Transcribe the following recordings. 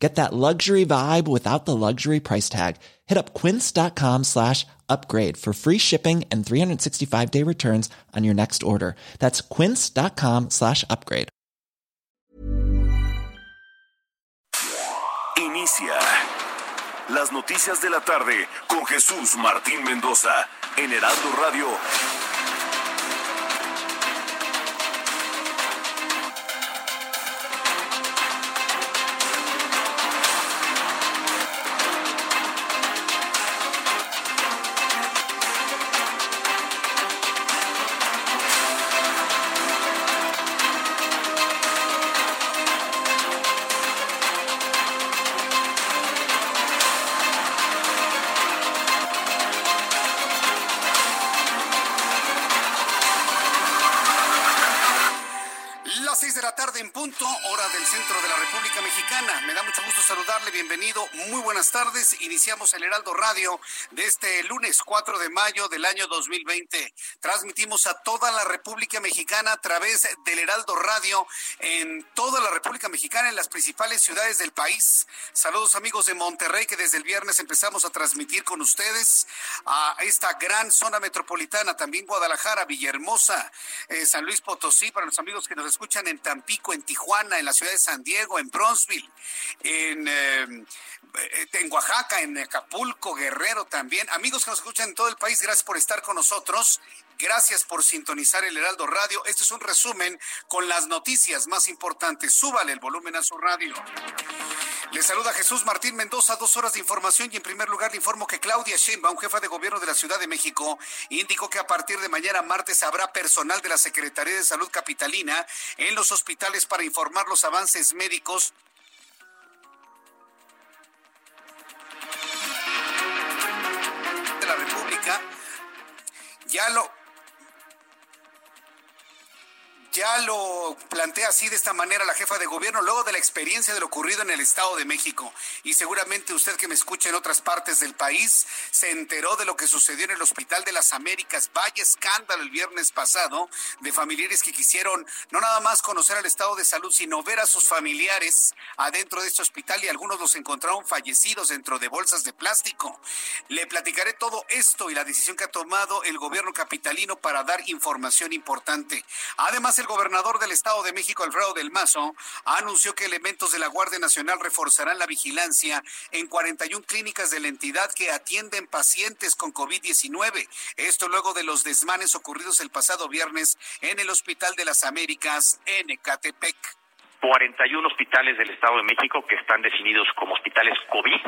Get that luxury vibe without the luxury price tag. Hit up quince.com slash upgrade for free shipping and 365 day returns on your next order. That's quince.com slash upgrade. Inicia las noticias de la tarde con Jesús Martín Mendoza en Heraldo Radio. Iniciamos el Heraldo Radio de este lunes 4 de mayo del año 2020. Transmitimos a toda la República Mexicana a través del Heraldo Radio en toda la República Mexicana, en las principales ciudades del país. Saludos amigos de Monterrey que desde el viernes empezamos a transmitir con ustedes a esta gran zona metropolitana, también Guadalajara, Villahermosa, eh, San Luis Potosí, para los amigos que nos escuchan en Tampico, en Tijuana, en la ciudad de San Diego, en Bronzeville, en... Eh, Oaxaca, en Acapulco, Guerrero también. Amigos que nos escuchan en todo el país, gracias por estar con nosotros. Gracias por sintonizar el Heraldo Radio. Este es un resumen con las noticias más importantes. Súbale el volumen a su radio. Le saluda Jesús Martín Mendoza, dos horas de información y en primer lugar le informo que Claudia Sheinbaum, jefa de gobierno de la Ciudad de México, indicó que a partir de mañana martes habrá personal de la Secretaría de Salud Capitalina en los hospitales para informar los avances médicos ya lo ya lo plantea así de esta manera la jefa de gobierno luego de la experiencia de lo ocurrido en el Estado de México. Y seguramente usted que me escucha en otras partes del país se enteró de lo que sucedió en el Hospital de las Américas. Vaya escándalo el viernes pasado de familiares que quisieron no nada más conocer el estado de salud, sino ver a sus familiares adentro de este hospital y algunos los encontraron fallecidos dentro de bolsas de plástico. Le platicaré todo esto y la decisión que ha tomado el gobierno capitalino para dar información importante. Además, el gobernador del Estado de México, Alfredo del Mazo, anunció que elementos de la Guardia Nacional reforzarán la vigilancia en 41 clínicas de la entidad que atienden pacientes con COVID-19. Esto luego de los desmanes ocurridos el pasado viernes en el Hospital de las Américas en Ecatepec. 41 hospitales del Estado de México que están definidos como hospitales COVID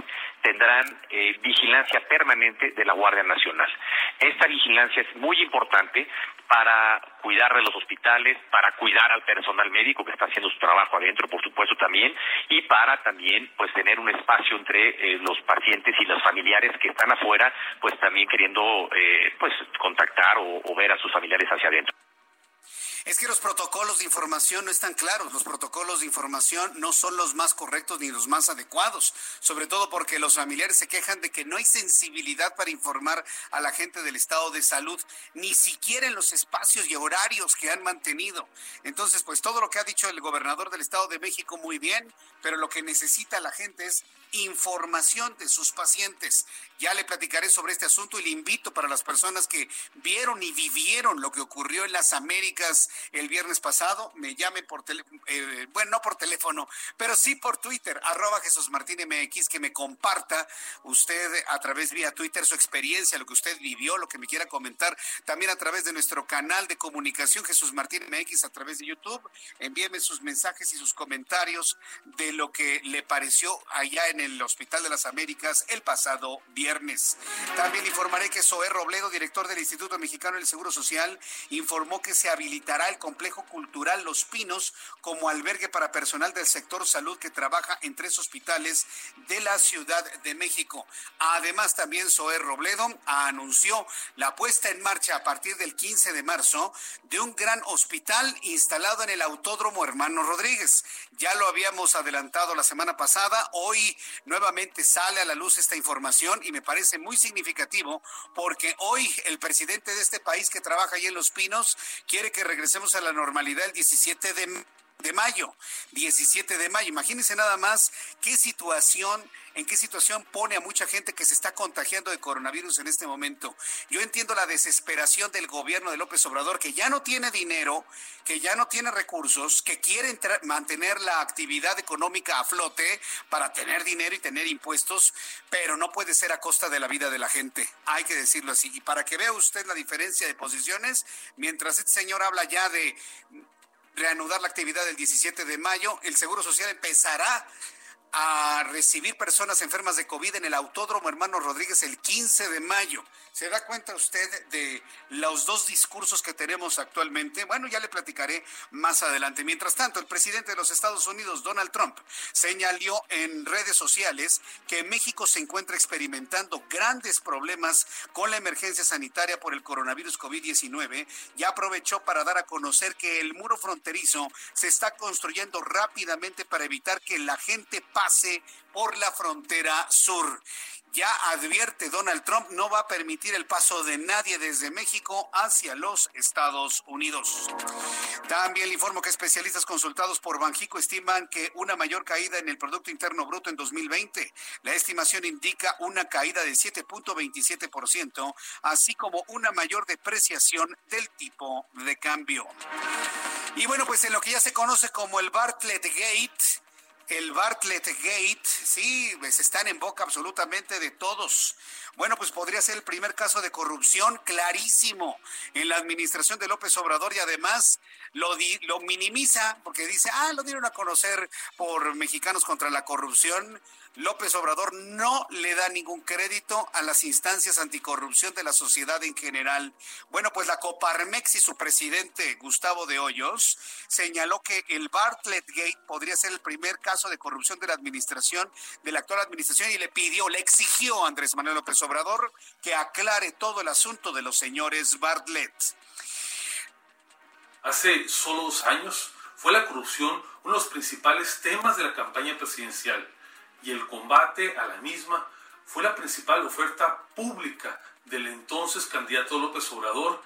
tendrán eh, vigilancia permanente de la Guardia Nacional. Esta vigilancia es muy importante para cuidar de los hospitales, para cuidar al personal médico que está haciendo su trabajo adentro, por supuesto también, y para también pues tener un espacio entre eh, los pacientes y los familiares que están afuera, pues también queriendo eh, pues contactar o ver a sus familiares hacia adentro. Es que los protocolos de información no están claros, los protocolos de información no son los más correctos ni los más adecuados, sobre todo porque los familiares se quejan de que no hay sensibilidad para informar a la gente del estado de salud, ni siquiera en los espacios y horarios que han mantenido. Entonces, pues todo lo que ha dicho el gobernador del estado de México muy bien, pero lo que necesita la gente es información de sus pacientes. Ya le platicaré sobre este asunto y le invito para las personas que vieron y vivieron lo que ocurrió en las Américas el viernes pasado, me llame por teléfono, eh, bueno, no por teléfono, pero sí por Twitter, arroba Jesús Martín MX, que me comparta usted a través vía Twitter su experiencia, lo que usted vivió, lo que me quiera comentar, también a través de nuestro canal de comunicación Jesús Martín MX a través de YouTube. Envíeme sus mensajes y sus comentarios de lo que le pareció allá en el Hospital de las Américas el pasado viernes. También informaré que Zoé Robledo, director del Instituto Mexicano del Seguro Social, informó que se habilitará el complejo cultural Los Pinos como albergue para personal del sector salud que trabaja en tres hospitales de la Ciudad de México. Además, también Zoé Robledo anunció la puesta en marcha a partir del 15 de marzo de un gran hospital instalado en el Autódromo Hermano Rodríguez. Ya lo habíamos adelantado la semana pasada, hoy nuevamente sale a la luz esta información y me parece muy significativo porque hoy el presidente de este país que trabaja ahí en Los Pinos quiere que regresemos a la normalidad el 17 de de mayo, 17 de mayo. Imagínense nada más qué situación, en qué situación pone a mucha gente que se está contagiando de coronavirus en este momento. Yo entiendo la desesperación del gobierno de López Obrador, que ya no tiene dinero, que ya no tiene recursos, que quiere mantener la actividad económica a flote para tener dinero y tener impuestos, pero no puede ser a costa de la vida de la gente. Hay que decirlo así. Y para que vea usted la diferencia de posiciones, mientras este señor habla ya de reanudar la actividad el 17 de mayo. El Seguro Social empezará a recibir personas enfermas de COVID en el Autódromo Hermano Rodríguez el 15 de mayo. ¿Se da cuenta usted de los dos discursos que tenemos actualmente? Bueno, ya le platicaré más adelante. Mientras tanto, el presidente de los Estados Unidos, Donald Trump, señaló en redes sociales que México se encuentra experimentando grandes problemas con la emergencia sanitaria por el coronavirus COVID-19 y aprovechó para dar a conocer que el muro fronterizo se está construyendo rápidamente para evitar que la gente pase por la frontera sur. Ya advierte Donald Trump, no va a permitir el paso de nadie desde México hacia los Estados Unidos. También le informo que especialistas consultados por Banjico estiman que una mayor caída en el Producto Interno Bruto en 2020. La estimación indica una caída de 7.27%, así como una mayor depreciación del tipo de cambio. Y bueno, pues en lo que ya se conoce como el Bartlett Gate, el Bartlett Gate, sí, pues están en boca absolutamente de todos. Bueno, pues podría ser el primer caso de corrupción clarísimo en la administración de López Obrador y además lo, lo minimiza porque dice, ah, lo dieron a conocer por Mexicanos contra la Corrupción. López Obrador no le da ningún crédito a las instancias anticorrupción de la sociedad en general. Bueno, pues la Coparmex y su presidente Gustavo de Hoyos señaló que el Bartlett Gate podría ser el primer caso de corrupción de la administración, de la actual administración, y le pidió, le exigió a Andrés Manuel López Obrador que aclare todo el asunto de los señores Bartlett. Hace solo dos años fue la corrupción uno de los principales temas de la campaña presidencial y el combate a la misma fue la principal oferta pública del entonces candidato López Obrador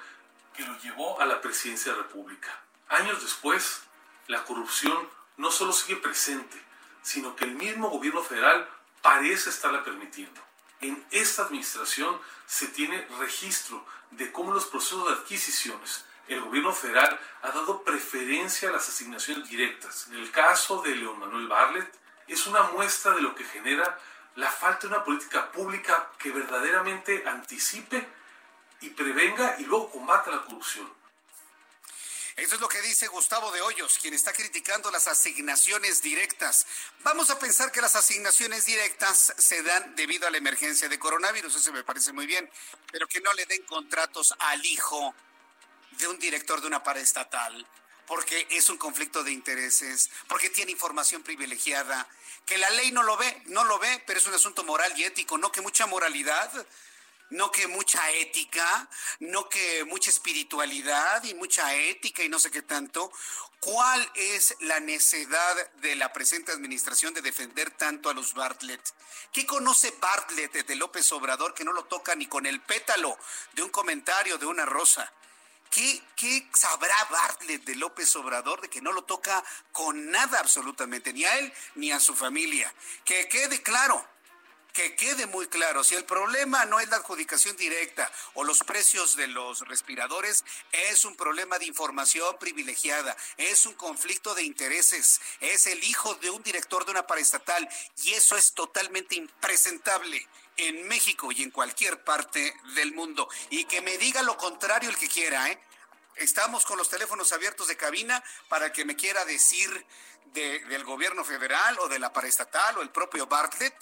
que lo llevó a la presidencia de la República. Años después, la corrupción no solo sigue presente, sino que el mismo gobierno federal parece estarla permitiendo. En esta administración se tiene registro de cómo los procesos de adquisiciones el gobierno federal ha dado preferencia a las asignaciones directas. En el caso de León Manuel Barlet, es una muestra de lo que genera la falta de una política pública que verdaderamente anticipe y prevenga y luego combata la corrupción. Eso es lo que dice Gustavo de Hoyos, quien está criticando las asignaciones directas. Vamos a pensar que las asignaciones directas se dan debido a la emergencia de coronavirus, eso me parece muy bien, pero que no le den contratos al hijo de un director de una paraestatal, porque es un conflicto de intereses, porque tiene información privilegiada, que la ley no lo ve, no lo ve, pero es un asunto moral y ético, no que mucha moralidad, no que mucha ética, no que mucha espiritualidad y mucha ética y no sé qué tanto. ¿Cuál es la necedad de la presente administración de defender tanto a los Bartlett? ¿Qué conoce Bartlett de López Obrador que no lo toca ni con el pétalo de un comentario de una rosa? ¿Qué, sabrá Bartlett de López Obrador de que no lo toca con nada absolutamente, ni a él ni a su familia? Que quede claro, que quede muy claro, si el problema no es la adjudicación directa o los precios de los respiradores, es un problema de información privilegiada, es un conflicto de intereses, es el hijo de un director de una paraestatal y eso es totalmente impresentable en México y en cualquier parte del mundo. Y que me diga lo contrario el que quiera, ¿eh? Estamos con los teléfonos abiertos de cabina para que me quiera decir del gobierno federal o de la paraestatal o el propio Bartlett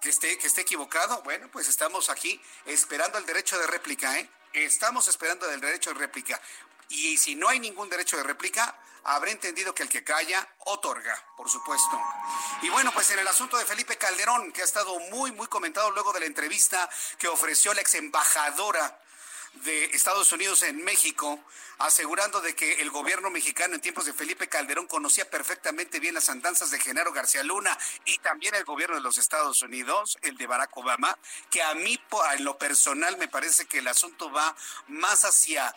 que esté, que esté equivocado. Bueno, pues estamos aquí esperando el derecho de réplica, ¿eh? Estamos esperando el derecho de réplica. y si no hay ningún derecho de réplica, habrá entendido que el que calla otorga, por supuesto. Y bueno, pues en el asunto de Felipe Calderón, que ha estado muy, muy comentado luego de la entrevista que ofreció la ex embajadora de Estados Unidos en México, asegurando de que el gobierno mexicano en tiempos de Felipe Calderón conocía perfectamente bien las andanzas de Genaro García Luna y también el gobierno de los Estados Unidos, el de Barack Obama, que a mí en lo personal me parece que el asunto va más hacia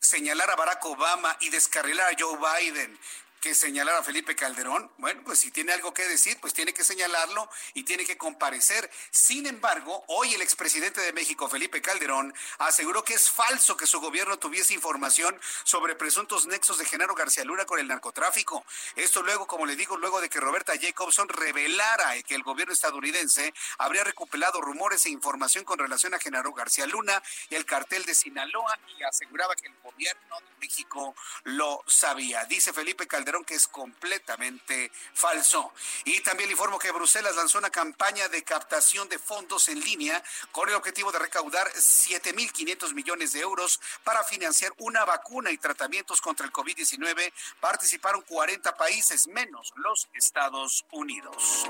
señalar a Barack Obama y descarrilar a Joe Biden que señalar a Felipe Calderón, bueno, pues si tiene algo que decir, pues tiene que señalarlo y tiene que comparecer. Sin embargo, hoy el expresidente de México, Felipe Calderón, aseguró que es falso que su gobierno tuviese información sobre presuntos nexos de Genaro García Luna con el narcotráfico. Esto luego, como le digo, luego de que Roberta Jacobson revelara que el gobierno estadounidense habría recuperado rumores e información con relación a Genaro García Luna y el cartel de Sinaloa y aseguraba que el gobierno de México lo sabía. Dice Felipe Calderón que es completamente falso. Y también le informo que Bruselas lanzó una campaña de captación de fondos en línea con el objetivo de recaudar 7.500 millones de euros para financiar una vacuna y tratamientos contra el COVID-19. Participaron 40 países, menos los Estados Unidos.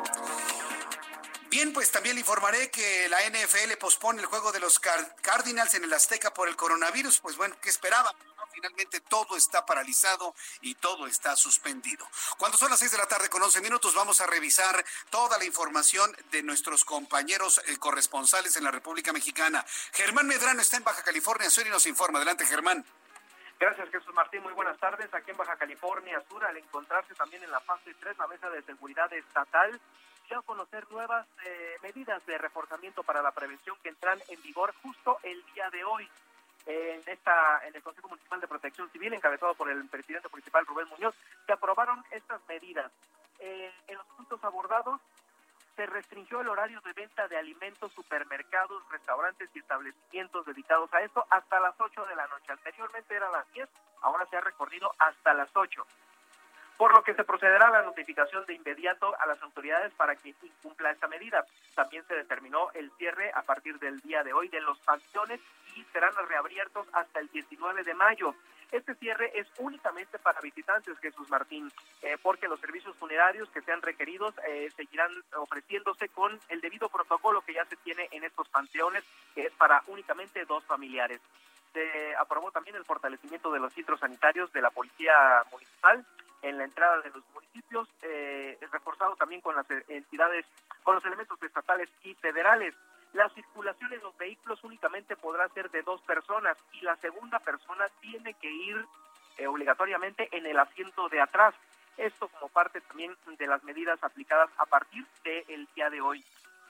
Bien, pues también le informaré que la NFL pospone el juego de los Cardinals en el Azteca por el coronavirus. Pues bueno, ¿qué esperaba? finalmente todo está paralizado y todo está suspendido. Cuando son las seis de la tarde con 11 minutos, vamos a revisar toda la información de nuestros compañeros eh, corresponsales en la República Mexicana. Germán Medrano está en Baja California Sur y nos informa. Adelante, Germán. Gracias, Jesús Martín. Muy buenas tardes. Aquí en Baja California Sur, al encontrarse también en la fase 3 la mesa de seguridad estatal, ya conocer nuevas eh, medidas de reforzamiento para la prevención que entran en vigor justo el día de hoy en esta en el Consejo Municipal de Protección Civil encabezado por el presidente municipal Rubén Muñoz se aprobaron estas medidas eh, en los puntos abordados se restringió el horario de venta de alimentos, supermercados, restaurantes y establecimientos dedicados a esto hasta las 8 de la noche. Anteriormente era las 10, ahora se ha recorrido hasta las 8 por lo que se procederá a la notificación de inmediato a las autoridades para que incumpla esta medida. También se determinó el cierre a partir del día de hoy de los panteones y serán reabiertos hasta el 19 de mayo. Este cierre es únicamente para visitantes, Jesús Martín, eh, porque los servicios funerarios que sean requeridos eh, seguirán ofreciéndose con el debido protocolo que ya se tiene en estos panteones, que es para únicamente dos familiares. Se aprobó también el fortalecimiento de los centros sanitarios de la Policía Municipal en la entrada de los municipios, eh, reforzado también con las entidades, con los elementos estatales y federales. La circulación en los vehículos únicamente podrá ser de dos personas y la segunda persona tiene que ir eh, obligatoriamente en el asiento de atrás. Esto como parte también de las medidas aplicadas a partir del día de hoy.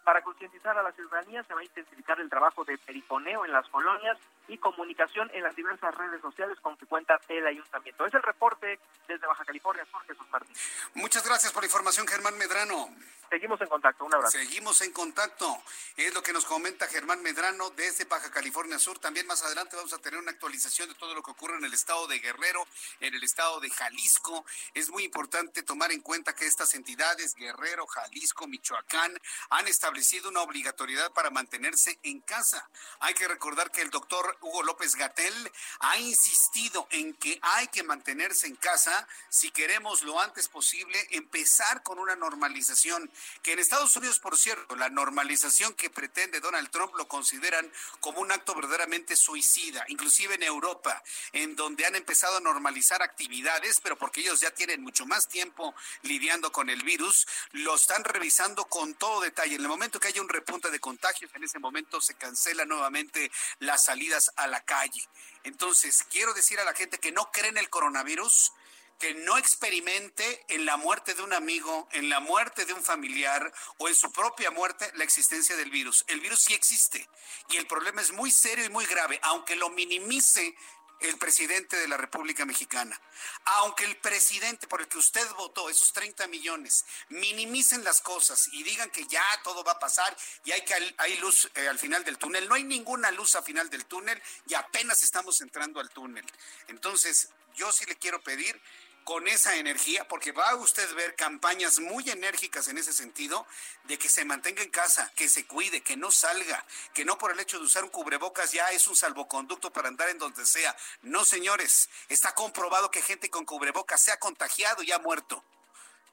Para concientizar a la ciudadanía se va a intensificar el trabajo de perifoneo en las colonias y comunicación en las diversas redes sociales con que cuenta el ayuntamiento. Es el reporte desde Baja California Sur, Jesús Martín. Muchas gracias por la información, Germán Medrano. Seguimos en contacto, un abrazo. Seguimos en contacto. Es lo que nos comenta Germán Medrano desde Baja California Sur. También más adelante vamos a tener una actualización de todo lo que ocurre en el estado de Guerrero, en el estado de Jalisco. Es muy importante tomar en cuenta que estas entidades, Guerrero, Jalisco, Michoacán, han establecido una obligatoriedad para mantenerse en casa. Hay que recordar que el doctor Hugo López Gatel ha insistido en que hay que mantenerse en casa si queremos lo antes posible empezar con una normalización que en Estados Unidos, por cierto, la normalización que pretende Donald Trump lo consideran como un acto verdaderamente suicida, inclusive en Europa, en donde han empezado a normalizar actividades, pero porque ellos ya tienen mucho más tiempo lidiando con el virus, lo están revisando con todo detalle. En el momento que haya un repunte de contagios, en ese momento se cancela nuevamente las salidas a la calle. Entonces, quiero decir a la gente que no cree en el coronavirus, que no experimente en la muerte de un amigo, en la muerte de un familiar o en su propia muerte la existencia del virus. El virus sí existe y el problema es muy serio y muy grave, aunque lo minimice el presidente de la República Mexicana. Aunque el presidente por el que usted votó, esos 30 millones, minimicen las cosas y digan que ya todo va a pasar y hay, que, hay luz eh, al final del túnel. No hay ninguna luz al final del túnel y apenas estamos entrando al túnel. Entonces, yo sí le quiero pedir con esa energía, porque va a usted ver campañas muy enérgicas en ese sentido, de que se mantenga en casa, que se cuide, que no salga, que no por el hecho de usar un cubrebocas ya es un salvoconducto para andar en donde sea. No, señores, está comprobado que gente con cubrebocas se ha contagiado y ha muerto.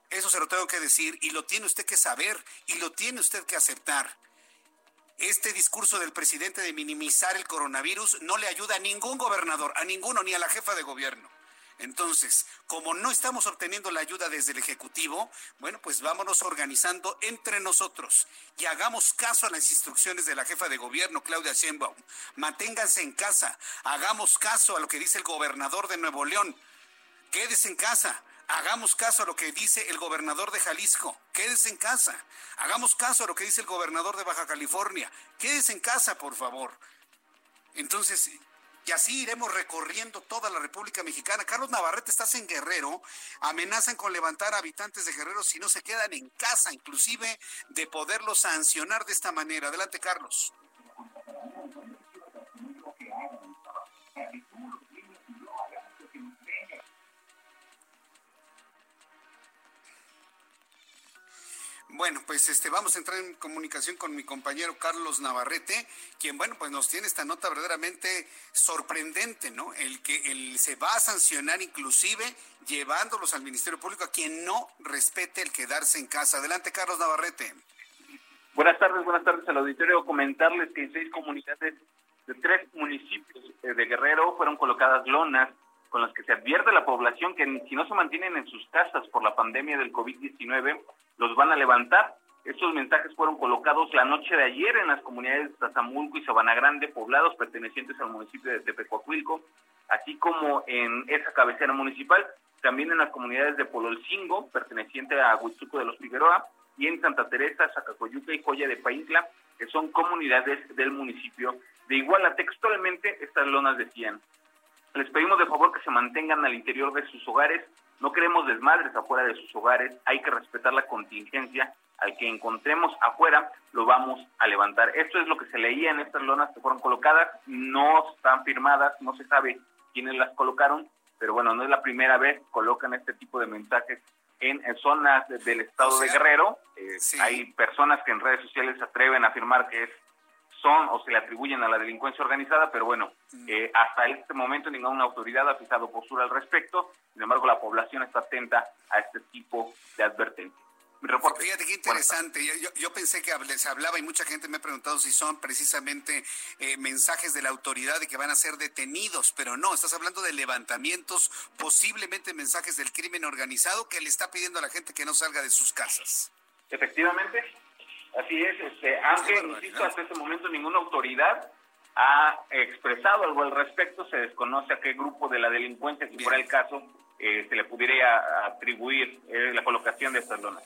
Eso se lo tengo que decir y lo tiene usted que saber y lo tiene usted que aceptar. Este discurso del presidente de minimizar el coronavirus no le ayuda a ningún gobernador, a ninguno, ni a la jefa de gobierno. Entonces, como no estamos obteniendo la ayuda desde el Ejecutivo, bueno, pues vámonos organizando entre nosotros y hagamos caso a las instrucciones de la jefa de gobierno, Claudia Sheinbaum. Manténganse en casa, hagamos caso a lo que dice el gobernador de Nuevo León. Quédese en casa, hagamos caso a lo que dice el gobernador de Jalisco, quédese en casa. Hagamos caso a lo que dice el gobernador de Baja California, quédese en casa, por favor. Entonces, y así iremos recorriendo toda la República Mexicana. Carlos Navarrete, estás en Guerrero, amenazan con levantar a habitantes de Guerrero si no se quedan en casa, inclusive de poderlos sancionar de esta manera. Adelante, Carlos. Bueno, pues este vamos a entrar en comunicación con mi compañero Carlos Navarrete, quien bueno, pues nos tiene esta nota verdaderamente sorprendente, ¿no? El que él se va a sancionar inclusive llevándolos al Ministerio Público a quien no respete el quedarse en casa. Adelante, Carlos Navarrete. Buenas tardes, buenas tardes al auditorio. Comentarles que en seis comunidades de tres municipios eh, de Guerrero fueron colocadas lonas con las que se advierte a la población que si no se mantienen en sus casas por la pandemia del COVID-19, los van a levantar. Estos mensajes fueron colocados la noche de ayer en las comunidades de Tazamulco y Sabana Grande, poblados pertenecientes al municipio de Tepecuacuilco, así como en esa cabecera municipal, también en las comunidades de Pololcingo, perteneciente a Huizuco de los Figueroa, y en Santa Teresa, Zacacoyuca y Joya de Paisla, que son comunidades del municipio de Iguala. Textualmente, estas lonas decían, les pedimos de favor que se mantengan al interior de sus hogares. No queremos desmadres afuera de sus hogares. Hay que respetar la contingencia. Al que encontremos afuera, lo vamos a levantar. Esto es lo que se leía en estas lonas que fueron colocadas. No están firmadas, no se sabe quiénes las colocaron, pero bueno, no es la primera vez que colocan este tipo de mensajes en, zonas del estado de Guerrero. Eh, hay personas que en redes sociales se atreven a afirmar que es son o se le atribuyen a la delincuencia organizada, pero bueno, mm. eh, hasta este momento ninguna autoridad ha fijado postura al respecto, sin embargo la población está atenta a este tipo de advertencias. Reporte. Fíjate qué interesante. Yo, pensé que se hablaba y mucha gente me ha preguntado si son precisamente eh, mensajes de la autoridad de que van a ser detenidos, pero no, estás hablando de levantamientos, posiblemente mensajes del crimen organizado que le está pidiendo a la gente que no salga de sus casas. Efectivamente, Así es, este, aunque, insisto, hasta este momento ninguna autoridad ha expresado algo al respecto, se desconoce a qué grupo de la delincuencia, si fuera el caso, eh, se le pudiera atribuir eh, la colocación de estas lonas.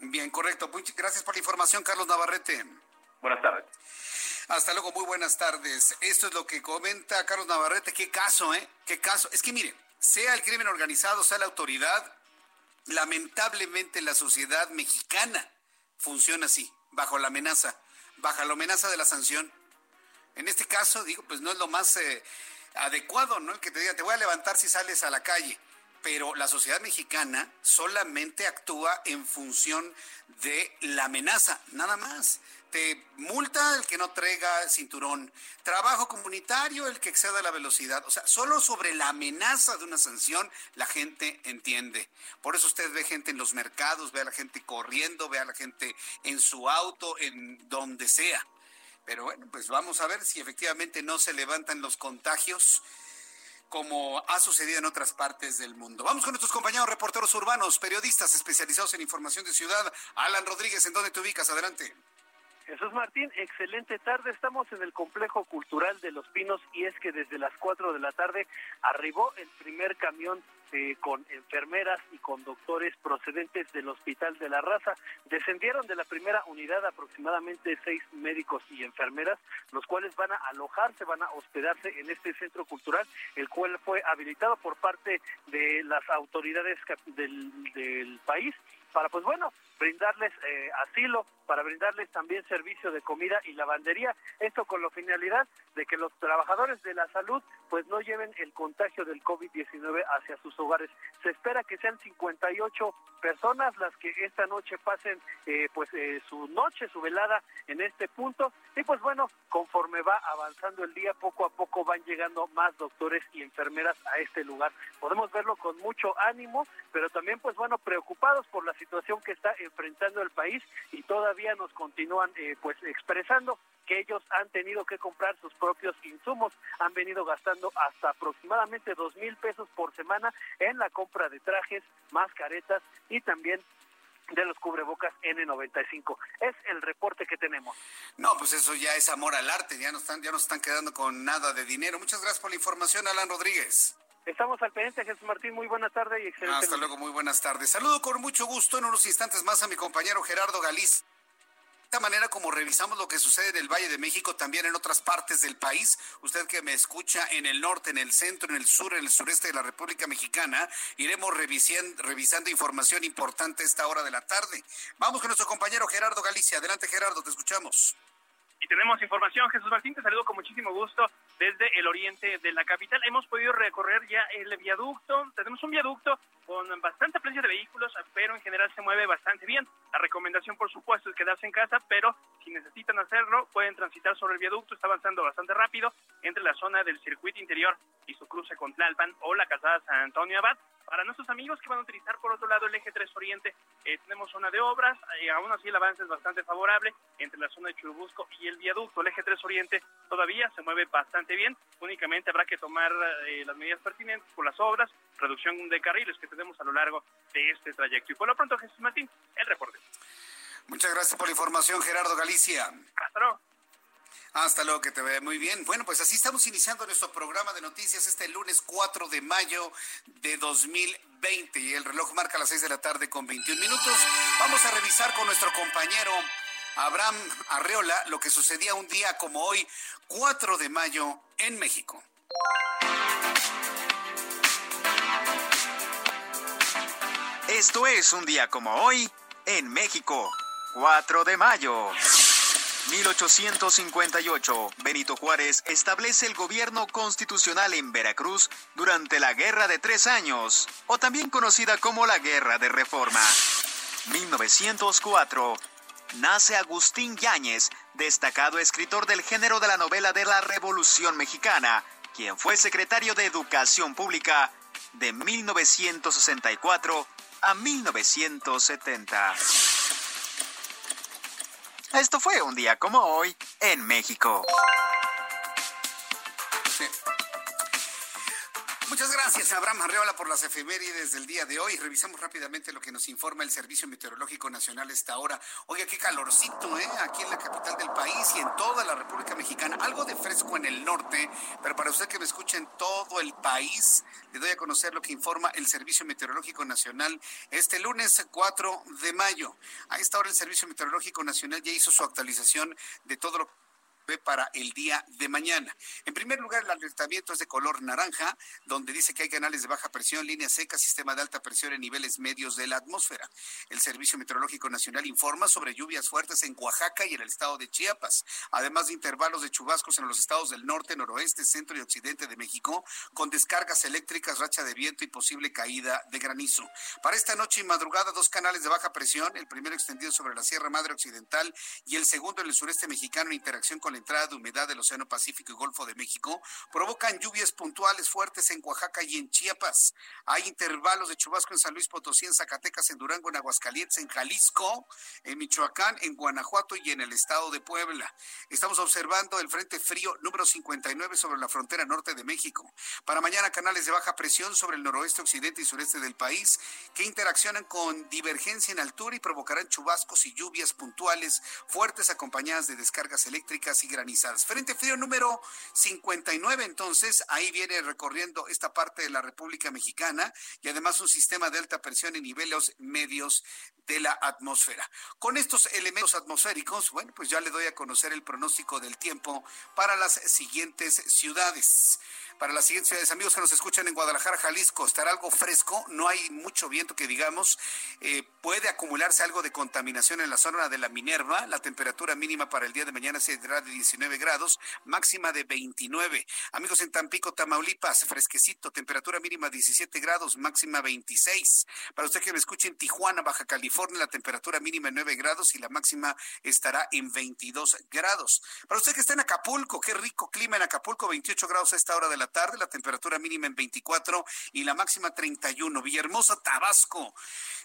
Bien, correcto. Muchas gracias por la información, Carlos Navarrete. Buenas tardes. Hasta luego, muy buenas tardes. Esto es lo que comenta Carlos Navarrete. Qué caso, ¿eh? Qué caso. Es que mire, sea el crimen organizado, sea la autoridad, lamentablemente la sociedad mexicana funciona así bajo la amenaza, bajo la amenaza de la sanción. En este caso, digo, pues no es lo más eh, adecuado, ¿no? El que te diga, te voy a levantar si sales a la calle. Pero la sociedad mexicana solamente actúa en función de la amenaza, nada más multa el que no traiga cinturón, trabajo comunitario el que exceda la velocidad. O sea, solo sobre la amenaza de una sanción la gente entiende. Por eso usted ve gente en los mercados, ve a la gente corriendo, ve a la gente en su auto, en donde sea. Pero bueno, pues vamos a ver si efectivamente no se levantan los contagios como ha sucedido en otras partes del mundo. Vamos con nuestros compañeros reporteros urbanos, periodistas especializados en información de ciudad. Alan Rodríguez, ¿en dónde te ubicas? Adelante. Jesús Martín, excelente tarde. Estamos en el complejo cultural de Los Pinos y es que desde las 4 de la tarde arribó el primer camión eh, con enfermeras y con doctores procedentes del Hospital de la Raza. Descendieron de la primera unidad aproximadamente seis médicos y enfermeras, los cuales van a alojarse, van a hospedarse en este centro cultural, el cual fue habilitado por parte de las autoridades del, del país para, pues bueno, brindarles eh, asilo, para brindarles también servicio de comida y lavandería. Esto con la finalidad de que los trabajadores de la salud pues no lleven el contagio del COVID-19 hacia sus hogares. Se espera que sean 58 personas las que esta noche pasen eh, pues eh, su noche, su velada en este punto y pues bueno, conforme va avanzando el día, poco a poco van llegando más doctores y enfermeras a este lugar. Podemos verlo con mucho ánimo, pero también pues bueno, preocupados por la situación que está enfrentando el país y todavía nos continúan eh, pues expresando que ellos han tenido que comprar sus propios insumos, han venido gastando hasta aproximadamente dos mil pesos por semana en la compra de trajes, mascaretas y también de los cubrebocas N95. Es el reporte que tenemos. No, pues eso ya es amor al arte, ya no están, ya no están quedando con nada de dinero. Muchas gracias por la información, Alan Rodríguez. Estamos al pendiente, Jesús Martín. Muy buenas tardes y excelente. Hasta luego, muy buenas tardes. Saludo con mucho gusto en unos instantes más a mi compañero Gerardo Galiz esta manera como revisamos lo que sucede en el Valle de México, también en otras partes del país, usted que me escucha en el norte, en el centro, en el sur, en el sureste de la República Mexicana, iremos revisando, revisando información importante a esta hora de la tarde. Vamos con nuestro compañero Gerardo Galicia. Adelante Gerardo, te escuchamos. Y tenemos información. Jesús Martín, te saludo con muchísimo gusto desde el oriente de la capital. Hemos podido recorrer ya el viaducto. Tenemos un viaducto con bastante presencia de vehículos, pero en general se mueve bastante bien. La recomendación, por supuesto, es quedarse en casa, pero si necesitan hacerlo, pueden transitar sobre el viaducto. Está avanzando bastante rápido entre la zona del circuito interior y su cruce con Tlalpan o la calzada San Antonio Abad. Para nuestros amigos que van a utilizar por otro lado el eje 3 Oriente, eh, tenemos zona de obras, eh, aún así el avance es bastante favorable entre la zona de Churubusco y el viaducto. El eje 3 Oriente todavía se mueve bastante bien, únicamente habrá que tomar eh, las medidas pertinentes por las obras, reducción de carriles que tenemos a lo largo de este trayecto. Y por lo pronto, Jesús Martín, el reporte. Muchas gracias por la información, Gerardo Galicia. Hasta luego. Hasta luego, que te vea muy bien. Bueno, pues así estamos iniciando nuestro programa de noticias este lunes 4 de mayo de 2020 y el reloj marca las 6 de la tarde con 21 minutos. Vamos a revisar con nuestro compañero Abraham Arreola lo que sucedía un día como hoy, 4 de mayo, en México. Esto es un día como hoy en México, 4 de mayo. 1858, Benito Juárez establece el gobierno constitucional en Veracruz durante la Guerra de Tres Años, o también conocida como la Guerra de Reforma. 1904, nace Agustín Yáñez, destacado escritor del género de la novela de la Revolución Mexicana, quien fue secretario de Educación Pública de 1964 a 1970. Esto fue un día como hoy en México. Muchas gracias, Abraham Arreola, por las efemérides del día de hoy. Revisamos rápidamente lo que nos informa el Servicio Meteorológico Nacional esta hora. Oiga, qué calorcito, ¿eh? Aquí en la capital del país y en toda la República Mexicana. Algo de fresco en el norte, pero para usted que me escucha en todo el país, le doy a conocer lo que informa el Servicio Meteorológico Nacional este lunes 4 de mayo. A esta hora el Servicio Meteorológico Nacional ya hizo su actualización de todo lo para el día de mañana. En primer lugar, el alertamiento es de color naranja, donde dice que hay canales de baja presión, línea seca, sistema de alta presión en niveles medios de la atmósfera. El Servicio Meteorológico Nacional informa sobre lluvias fuertes en Oaxaca y en el estado de Chiapas, además de intervalos de chubascos en los estados del norte, noroeste, centro y occidente de México, con descargas eléctricas, racha de viento y posible caída de granizo. Para esta noche y madrugada, dos canales de baja presión, el primero extendido sobre la Sierra Madre Occidental y el segundo en el sureste mexicano en interacción con la entrada de humedad del Océano Pacífico y Golfo de México provocan lluvias puntuales fuertes en Oaxaca y en Chiapas. Hay intervalos de chubasco en San Luis Potosí, en Zacatecas, en Durango, en Aguascalientes, en Jalisco, en Michoacán, en Guanajuato y en el estado de Puebla. Estamos observando el Frente Frío número 59 sobre la frontera norte de México. Para mañana, canales de baja presión sobre el noroeste, occidente y sureste del país que interaccionan con divergencia en altura y provocarán chubascos y lluvias puntuales fuertes acompañadas de descargas eléctricas y granizadas. Frente frío número 59, entonces, ahí viene recorriendo esta parte de la República Mexicana y además un sistema de alta presión en niveles medios de la atmósfera. Con estos elementos atmosféricos, bueno, pues ya le doy a conocer el pronóstico del tiempo para las siguientes ciudades. Para las siguientes ciudades. Amigos que nos escuchan en Guadalajara, Jalisco, estará algo fresco, no hay mucho viento que digamos. Eh, puede acumularse algo de contaminación en la zona de la Minerva. La temperatura mínima para el día de mañana será de 19 grados, máxima de 29. Amigos en Tampico, Tamaulipas, fresquecito, temperatura mínima 17 grados, máxima 26. Para usted que me escuche en Tijuana, Baja California, la temperatura mínima en 9 grados y la máxima estará en 22 grados. Para usted que está en Acapulco, qué rico clima en Acapulco, 28 grados a esta hora de la tarde, la temperatura mínima en 24 y la máxima 31. Villahermosa, Tabasco,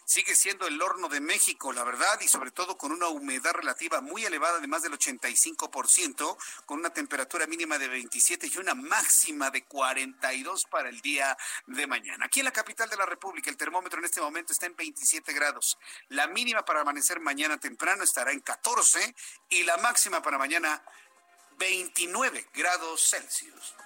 sigue siendo el horno de México, la verdad, y sobre todo con una humedad relativa muy elevada de más del 85%, con una temperatura mínima de 27 y una máxima de 42 para el día de mañana. Aquí en la capital de la República, el termómetro en este momento está en 27 grados. La mínima para amanecer mañana temprano estará en 14 y la máxima para mañana 29 grados Celsius.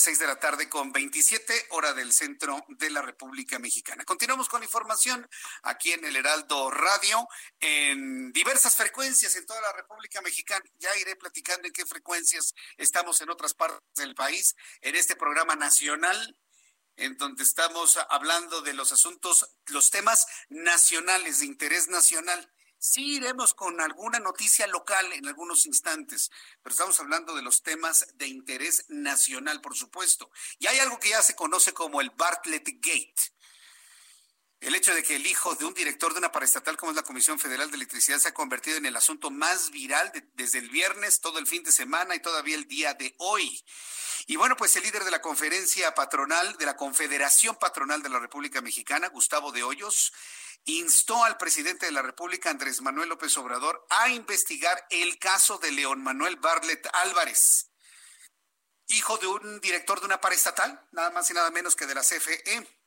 las 6 de la tarde con 27, hora del centro de la República Mexicana. Continuamos con información aquí en el Heraldo Radio, en diversas frecuencias en toda la República Mexicana. Ya iré platicando en qué frecuencias estamos en otras partes del país, en este programa nacional en donde estamos hablando de los asuntos, los temas nacionales, de interés nacional. Sí iremos con alguna noticia local en algunos instantes, pero estamos hablando de los temas de interés nacional, por supuesto. Y hay algo que ya se conoce como el Bartlett Gate. El hecho de que el hijo de un director de una paraestatal como es la Comisión Federal de Electricidad se ha convertido en el asunto más viral desde el viernes, todo el fin de semana y todavía el día de hoy. Y bueno, pues el líder de la conferencia patronal, de la Confederación Patronal de la República Mexicana, Gustavo de Hoyos, instó al presidente de la República, Andrés Manuel López Obrador, a investigar el caso de León Manuel Barlet Álvarez, hijo de un director de una paraestatal, nada más y nada menos que de la CFE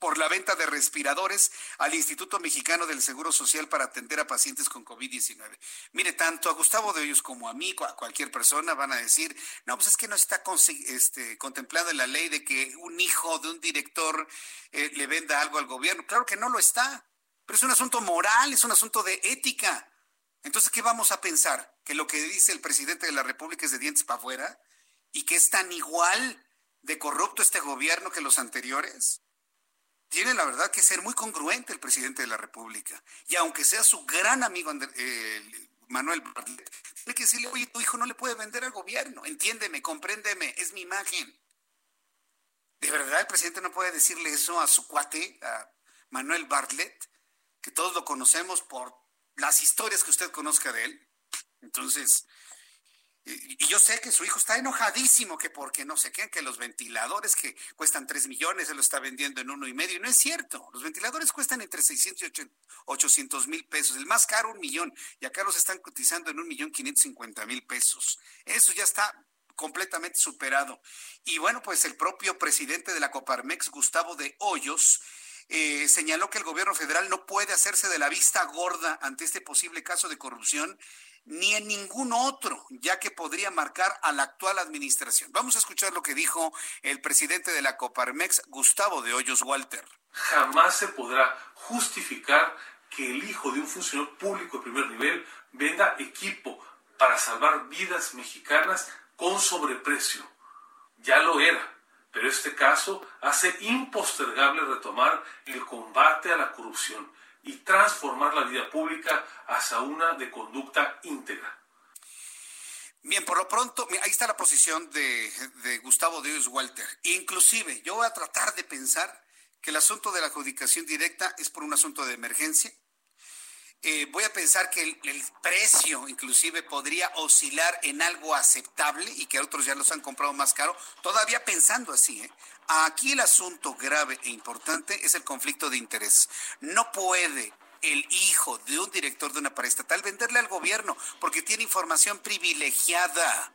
por la venta de respiradores al Instituto Mexicano del Seguro Social para atender a pacientes con COVID-19. Mire, tanto a Gustavo de Hoyos como a mí, a cualquier persona, van a decir, no, pues es que no está este, contemplado en la ley de que un hijo de un director eh, le venda algo al gobierno. Claro que no lo está, pero es un asunto moral, es un asunto de ética. Entonces, ¿qué vamos a pensar? ¿Que lo que dice el presidente de la República es de dientes para afuera? ¿Y que es tan igual de corrupto este gobierno que los anteriores? Tiene la verdad que ser muy congruente el presidente de la República. Y aunque sea su gran amigo Manuel Bartlett, tiene que decirle, oye, tu hijo no le puede vender al gobierno, entiéndeme, compréndeme, es mi imagen. ¿De verdad el presidente no puede decirle eso a su cuate, a Manuel Bartlett, que todos lo conocemos por las historias que usted conozca de él? Entonces, Y yo sé que su hijo está enojadísimo que porque no sé qué, que los ventiladores que cuestan 3 millones, se lo está vendiendo en uno y medio. Y no es cierto. Los ventiladores cuestan entre 600 y 800 mil pesos. El más caro, un millón. Y acá los están cotizando en un millón 550 mil pesos. Eso ya está completamente superado. Y bueno, pues el propio presidente de la Coparmex, Gustavo de Hoyos, eh, señaló que el gobierno federal no puede hacerse de la vista gorda ante este posible caso de corrupción ni en ningún otro, ya que podría marcar a la actual administración. Vamos a escuchar lo que dijo el presidente de la Coparmex, Gustavo de Hoyos Walter. Jamás se podrá justificar que el hijo de un funcionario público de primer nivel venda equipo para salvar vidas mexicanas con sobreprecio. Ya lo era, pero este caso hace impostergable retomar el combate a la corrupción y transformar la vida pública hacia una de conducta íntegra. Bien, por lo pronto, ahí está la posición de, Gustavo Díaz Walter. Inclusive, yo voy a tratar de pensar que el asunto de la adjudicación directa es por un asunto de emergencia. Eh, voy a pensar que el, el, precio inclusive podría oscilar en algo aceptable y que otros ya los han comprado más caro, todavía pensando así. ¿eh? Aquí el asunto grave e importante es el conflicto de interés. No puede el hijo de un director de una paraestatal venderle al gobierno porque tiene información privilegiada.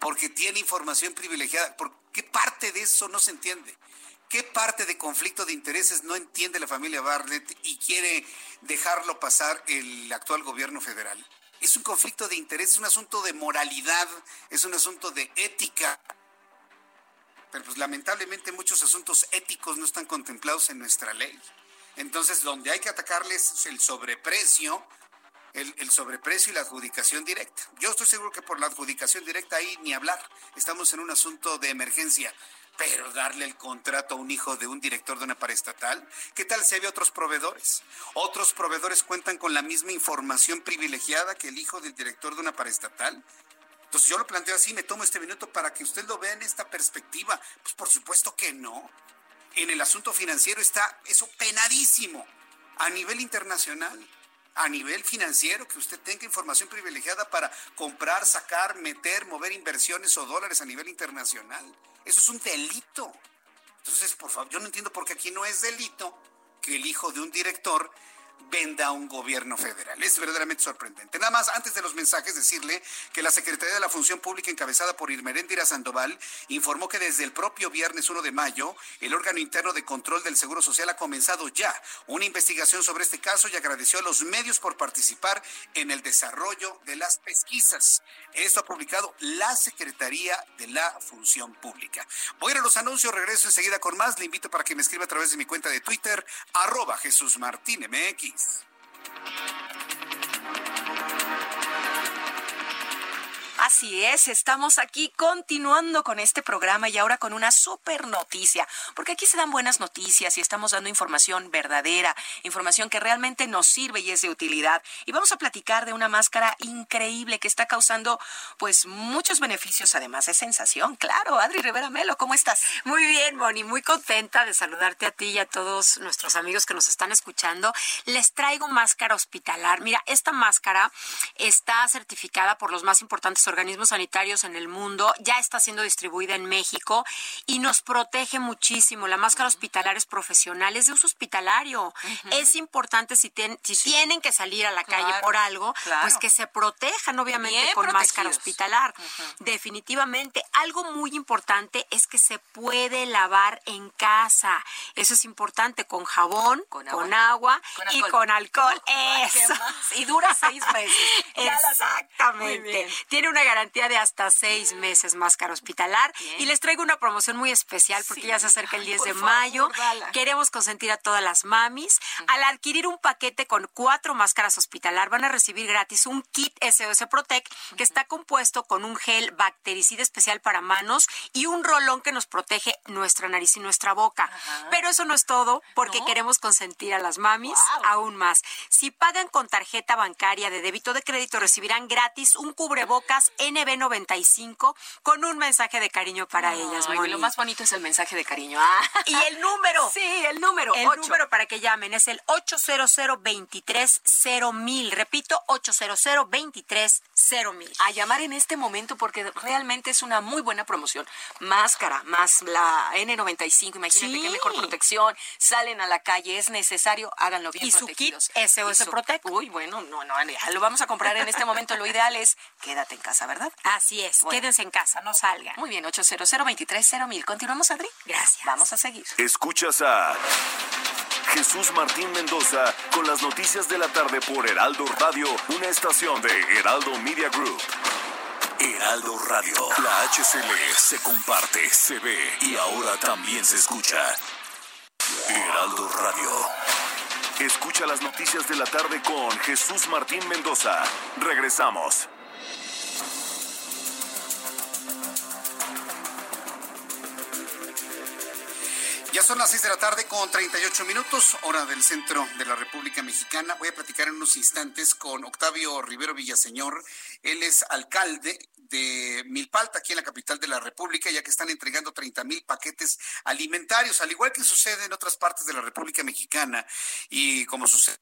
Porque tiene información privilegiada. ¿Por qué parte de eso no se entiende? ¿Qué parte de conflicto de intereses no entiende la familia Barnett y quiere dejarlo pasar el actual gobierno federal? Es un conflicto de interés, es un asunto de moralidad, es un asunto de ética pero pues lamentablemente muchos asuntos éticos no están contemplados en nuestra ley. Entonces, donde hay que atacarles el sobreprecio, el, sobreprecio y la adjudicación directa. Yo estoy seguro que por la adjudicación directa ahí ni hablar. Estamos en un asunto de emergencia. Pero darle el contrato a un hijo de un director de una paraestatal, ¿qué tal si había otros proveedores? Otros proveedores cuentan con la misma información privilegiada que el hijo del director de una paraestatal. Entonces yo lo planteo así, me tomo este minuto para que usted lo vea en esta perspectiva. Pues por supuesto que no. En el asunto financiero está eso penadísimo a nivel internacional, a nivel financiero, que usted tenga información privilegiada para comprar, sacar, meter, mover inversiones o dólares a nivel internacional. Eso es un delito. Entonces, por favor, yo no entiendo por qué aquí no es delito que el hijo de un director venda un gobierno federal. Es verdaderamente sorprendente. Nada más, antes de los mensajes, decirle que la Secretaría de la Función Pública, encabezada por Irmeréndira Sandoval, informó que desde el propio viernes 1 de mayo, el órgano interno de control del Seguro Social ha comenzado ya una investigación sobre este caso y agradeció a los medios por participar en el desarrollo de las pesquisas. Esto ha publicado la Secretaría de la Función Pública. Voy a ir a los anuncios, regreso enseguida con más. Le invito para que me escriba a través de mi cuenta de Twitter, arroba Jesús Martín MX. Peace. Así es, estamos aquí continuando con este programa y ahora con una super noticia, porque aquí se dan buenas noticias y estamos dando información verdadera, información que realmente nos sirve y es de utilidad. Y vamos a platicar de una máscara increíble que está causando pues muchos beneficios, además de sensación. Claro, Adri Rivera Melo, ¿cómo estás? Muy bien, Bonnie, muy contenta de saludarte a ti y a todos nuestros amigos que nos están escuchando. Les traigo máscara hospitalar. Mira, esta máscara está certificada por los más importantes organismos sanitarios en el mundo, ya está siendo distribuida en México y nos protege muchísimo. La máscara hospitalar es profesional, es de uso hospitalario. Es importante si, si tienen que salir a la calle por algo, pues que se protejan obviamente con máscara hospitalar. Definitivamente. Algo muy importante es que se puede lavar en casa. Eso es importante con jabón, con agua, y con alcohol. Eso. Y dura seis meses. Exactamente. Tiene una garantía de hasta seis meses máscara hospitalar. Y les traigo una promoción muy especial porque ya se acerca el 10 de mayo. Queremos consentir a todas las mamis. Al adquirir un paquete con cuatro máscaras hospitalar, van a recibir gratis un kit SOS Protect que está compuesto con un gel bactericida especial para manos y un rolón que nos protege nuestra nariz y nuestra boca. Pero eso no es todo porque queremos consentir a las mamis aún más. Si pagan con tarjeta bancaria de débito de crédito, recibirán gratis un cubrebocas NB95 con un mensaje de cariño para ellas. Ay, lo más bonito es el mensaje de cariño. Ah. Y el número. Sí, el número. El número para que llamen es el 800 mil Repito, 800 mil A llamar en este momento porque realmente es una muy buena promoción. Máscara, más la N95, imagínate qué mejor protección. Salen a la calle, es necesario, háganlo bien y protegidos. Su kit SOS Protect. Uy, bueno, no, no, ya lo vamos a comprar en este momento. Lo ideal es quédate en casa, ¿verdad? Así es, quédense en casa, no salgan. Muy bien, 800 mil Continuamos, Adri. Gracias. Vamos a seguir. Escuchas a Jesús Martín Mendoza con las noticias de la tarde por Heraldo Radio, una estación de Heraldo Media Group. Heraldo Radio, la HCL se comparte, se ve y ahora también se escucha. Heraldo Radio. Escucha las noticias de la tarde con Jesús Martín Mendoza. Regresamos. Ya son las 6 de la tarde con 38 minutos, hora del centro de la República Mexicana. Voy a platicar en unos instantes con Octavio Rivero Villaseñor. Él es alcalde de Milpalta, aquí en la capital de la República, ya que están entregando 30 mil paquetes alimentarios, al igual que sucede en otras partes de la República Mexicana y como sucede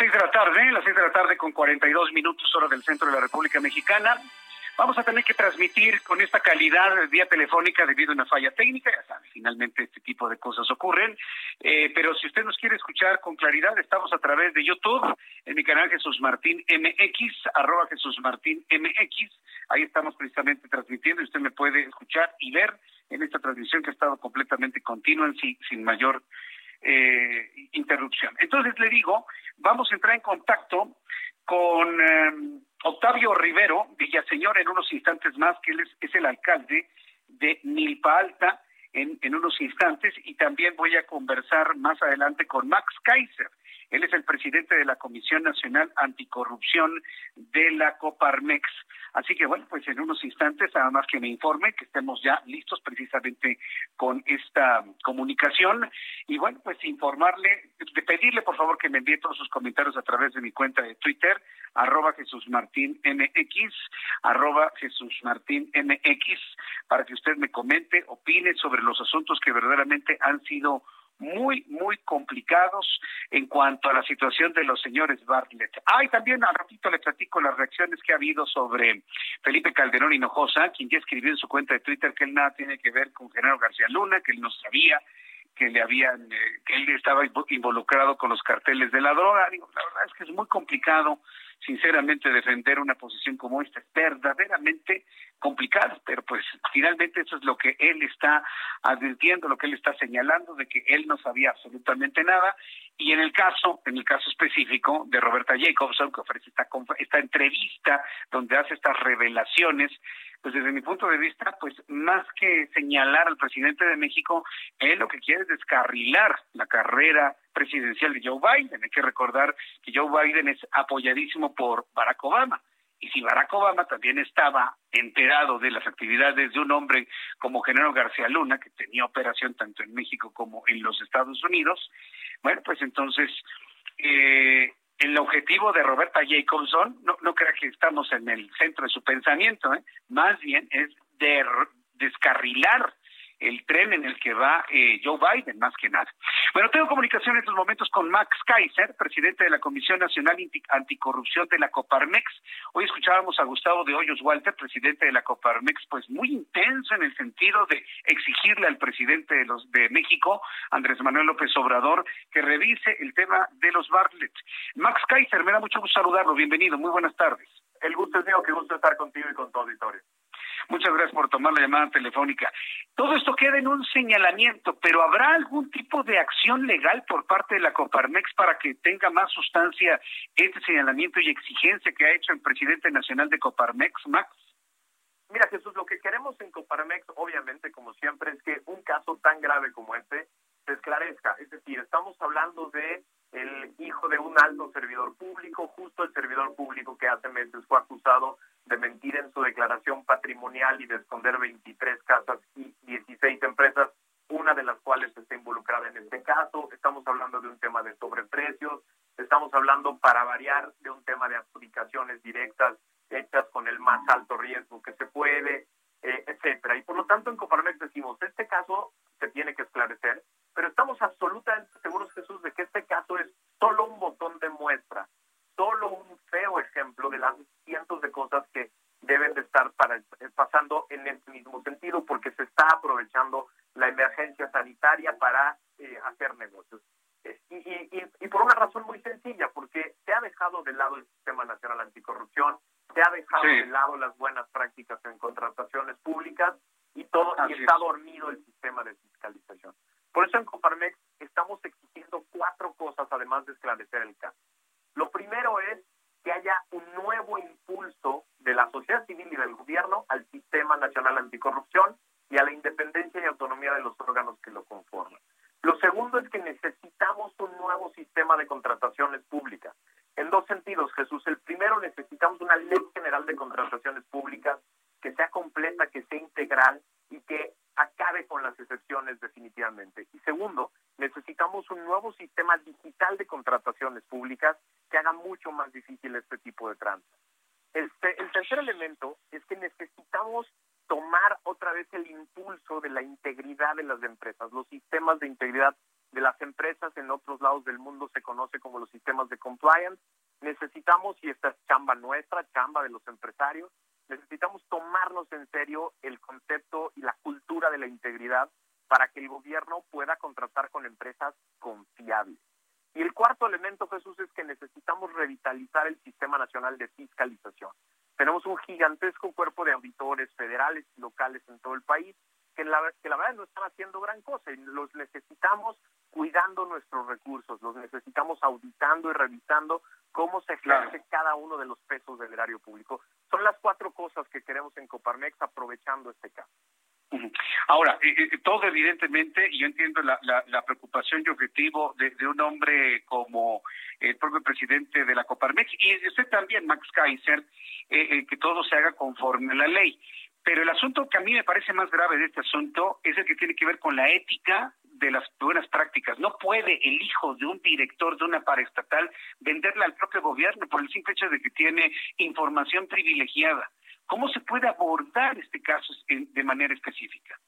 seis de la tarde, las seis de la tarde con 42 minutos hora del centro de la República Mexicana. Vamos a tener que transmitir con esta calidad vía telefónica debido a una falla técnica, ya sabe, finalmente este tipo de cosas ocurren, eh, pero si usted nos quiere escuchar con claridad, estamos a través de YouTube, en mi canal Jesús Martín MX, arroba Jesús Martín MX, ahí estamos precisamente transmitiendo y usted me puede escuchar y ver en esta transmisión que ha estado completamente continua, sin, sin mayor eh, interrupción. Entonces le digo, vamos a entrar en contacto con em, Octavio Rivero Villaseñor en unos instantes más, que él es, el alcalde de Milpa Alta en, en unos instantes y también voy a más adelante con Max Kaiser. Él es el presidente de la Comisión Nacional Anticorrupción de la Coparmex. Así que bueno, pues en unos instantes, nada más que me informe que estemos ya listos precisamente con esta comunicación. Y bueno, pues informarle, pedirle por favor que me envíe todos sus comentarios a través de mi cuenta de Twitter, arroba Jesús Martín MX, arroba Jesús Martín MX, para que usted me comente, opine sobre los asuntos que verdaderamente han sido muy, muy complicados en cuanto a la situación de los señores Bartlett. Ah, y también al ratito le platico las reacciones que ha habido sobre Felipe Calderón Hinojosa, quien ya escribió en su cuenta de Twitter que él nada tiene que ver con Genaro García Luna, que él no sabía que le habían, eh, que él estaba involucrado con los carteles de la droga. Digo, la verdad es que es muy complicado sinceramente defender una posición como esta es verdaderamente complicado, pero pues finalmente eso es lo que él está advirtiendo, lo que él está señalando de que él no sabía absolutamente nada. Y en el caso, en el caso específico de Roberta Jacobson que ofrece esta esta entrevista donde hace estas revelaciones, pues desde mi punto de vista, pues más que señalar al presidente de México, él lo que quiere es descarrilar la carrera presidencial de Joe Biden. Hay que recordar que Joe Biden es apoyadísimo por Barack Obama. Y si Barack Obama también estaba enterado de las actividades de un hombre como Genaro García Luna, que tenía operación tanto en México como en los Estados Unidos, bueno, pues entonces eh, el objetivo de Roberta Jacobson, no, no crea que estamos en el centro de su pensamiento, ¿eh? más bien es de descarrilar el tren en el que va eh, Joe Biden, más que nada. Bueno, tengo comunicación en estos momentos con Max Kaiser, presidente de la Comisión Nacional Anticorrupción de la Coparmex. Hoy escuchábamos a Gustavo de Hoyos Walter, presidente de la Coparmex, pues muy intenso en el sentido de exigirle al presidente de los de México, Andrés Manuel López Obrador, que revise el tema de los Bartlett. Max Kaiser, me da mucho gusto saludarlo. Bienvenido, muy buenas tardes. El gusto es mío, qué gusto estar contigo y con tu auditorio. Muchas gracias por tomar la llamada telefónica. Todo esto queda en un señalamiento, pero ¿habrá algún tipo de acción legal por parte de la Coparmex para que tenga más sustancia este señalamiento y exigencia que ha hecho el presidente nacional de Coparmex, Max? Mira, Jesús, lo que queremos en Coparmex, obviamente, como siempre, es que un caso tan grave como este se esclarezca. Es decir, estamos hablando de el hijo de un alto servidor público, justo el servidor público que hace meses fue acusado de mentir en su declaración patrimonial y de esconder 23 casas y 16 empresas, una de las cuales está involucrada en este caso. Estamos hablando de un tema de sobreprecios, estamos hablando para variar de un tema de adjudicaciones directas hechas con el más alto riesgo que se puede, eh, etcétera. Y por lo tanto en Coparmex decimos, este caso se tiene que esclarecer, pero estamos absolutamente seguros, Jesús, de que este caso es solo un botón de muestra, solo un feo ejemplo de las cientos de cosas que deben de estar para, eh, pasando en este mismo sentido, porque se está aprovechando la emergencia sanitaria para eh, hacer negocios. Eh, y, por una razón muy sencilla, porque se ha dejado de lado el Sistema Nacional Anticorrupción, se ha dejado de lado las buenas prácticas en contrataciones públicas y todo y está dormido el sistema de fiscalización. Por eso en Coparmex estamos exigiendo cuatro cosas, además de esclarecer el caso. Lo primero es que haya un nuevo impulso de la sociedad civil y del gobierno al Sistema Nacional Anticorrupción y a la independencia y autonomía de los órganos que lo conforman. Lo segundo es que necesitamos un nuevo sistema de contrataciones públicas. En dos sentidos, Jesús. El primero, necesitamos una ley general de contrataciones públicas que sea completa, que sea integral y que acabe con las excepciones definitivamente. Y segundo, necesitamos un nuevo sistema digital de contrataciones públicas que haga mucho más difícil este tipo de tránsito. El, el tercer elemento es que necesitamos tomar otra vez el impulso de la integridad de las empresas. Los sistemas de integridad de las empresas en otros lados del mundo se conoce como los sistemas de compliance. Necesitamos, y esta es chamba nuestra, chamba de los empresarios, necesitamos tomarnos en serio el concepto y la cultura de la integridad para que el gobierno pueda contratar con empresas confiables. Y el cuarto elemento, Jesús, es que necesitamos revitalizar el Sistema Nacional de Fiscalización. Tenemos un gigantesco cuerpo de auditores federales y locales en todo el país que la, que la verdad no están haciendo gran cosa y los necesitamos cuidando nuestros recursos, los necesitamos auditando y revisando cómo se ejerce cada uno de los pesos del erario público. Son las cuatro cosas que queremos en Coparmex aprovechando este caso. Ahora, eh, eh, todo evidentemente, y yo entiendo la, la, preocupación y objetivo de, un hombre como el propio presidente de la Coparmex, y usted también, Max Kaiser, eh, que todo se haga conforme a la ley. Pero el asunto que a mí me parece más grave de este asunto es el que tiene que ver con la ética de las buenas prácticas. No puede el hijo de un director de una paraestatal venderla al propio gobierno por el simple hecho de que tiene información privilegiada. ¿Cómo se puede abordar este caso de manera específica?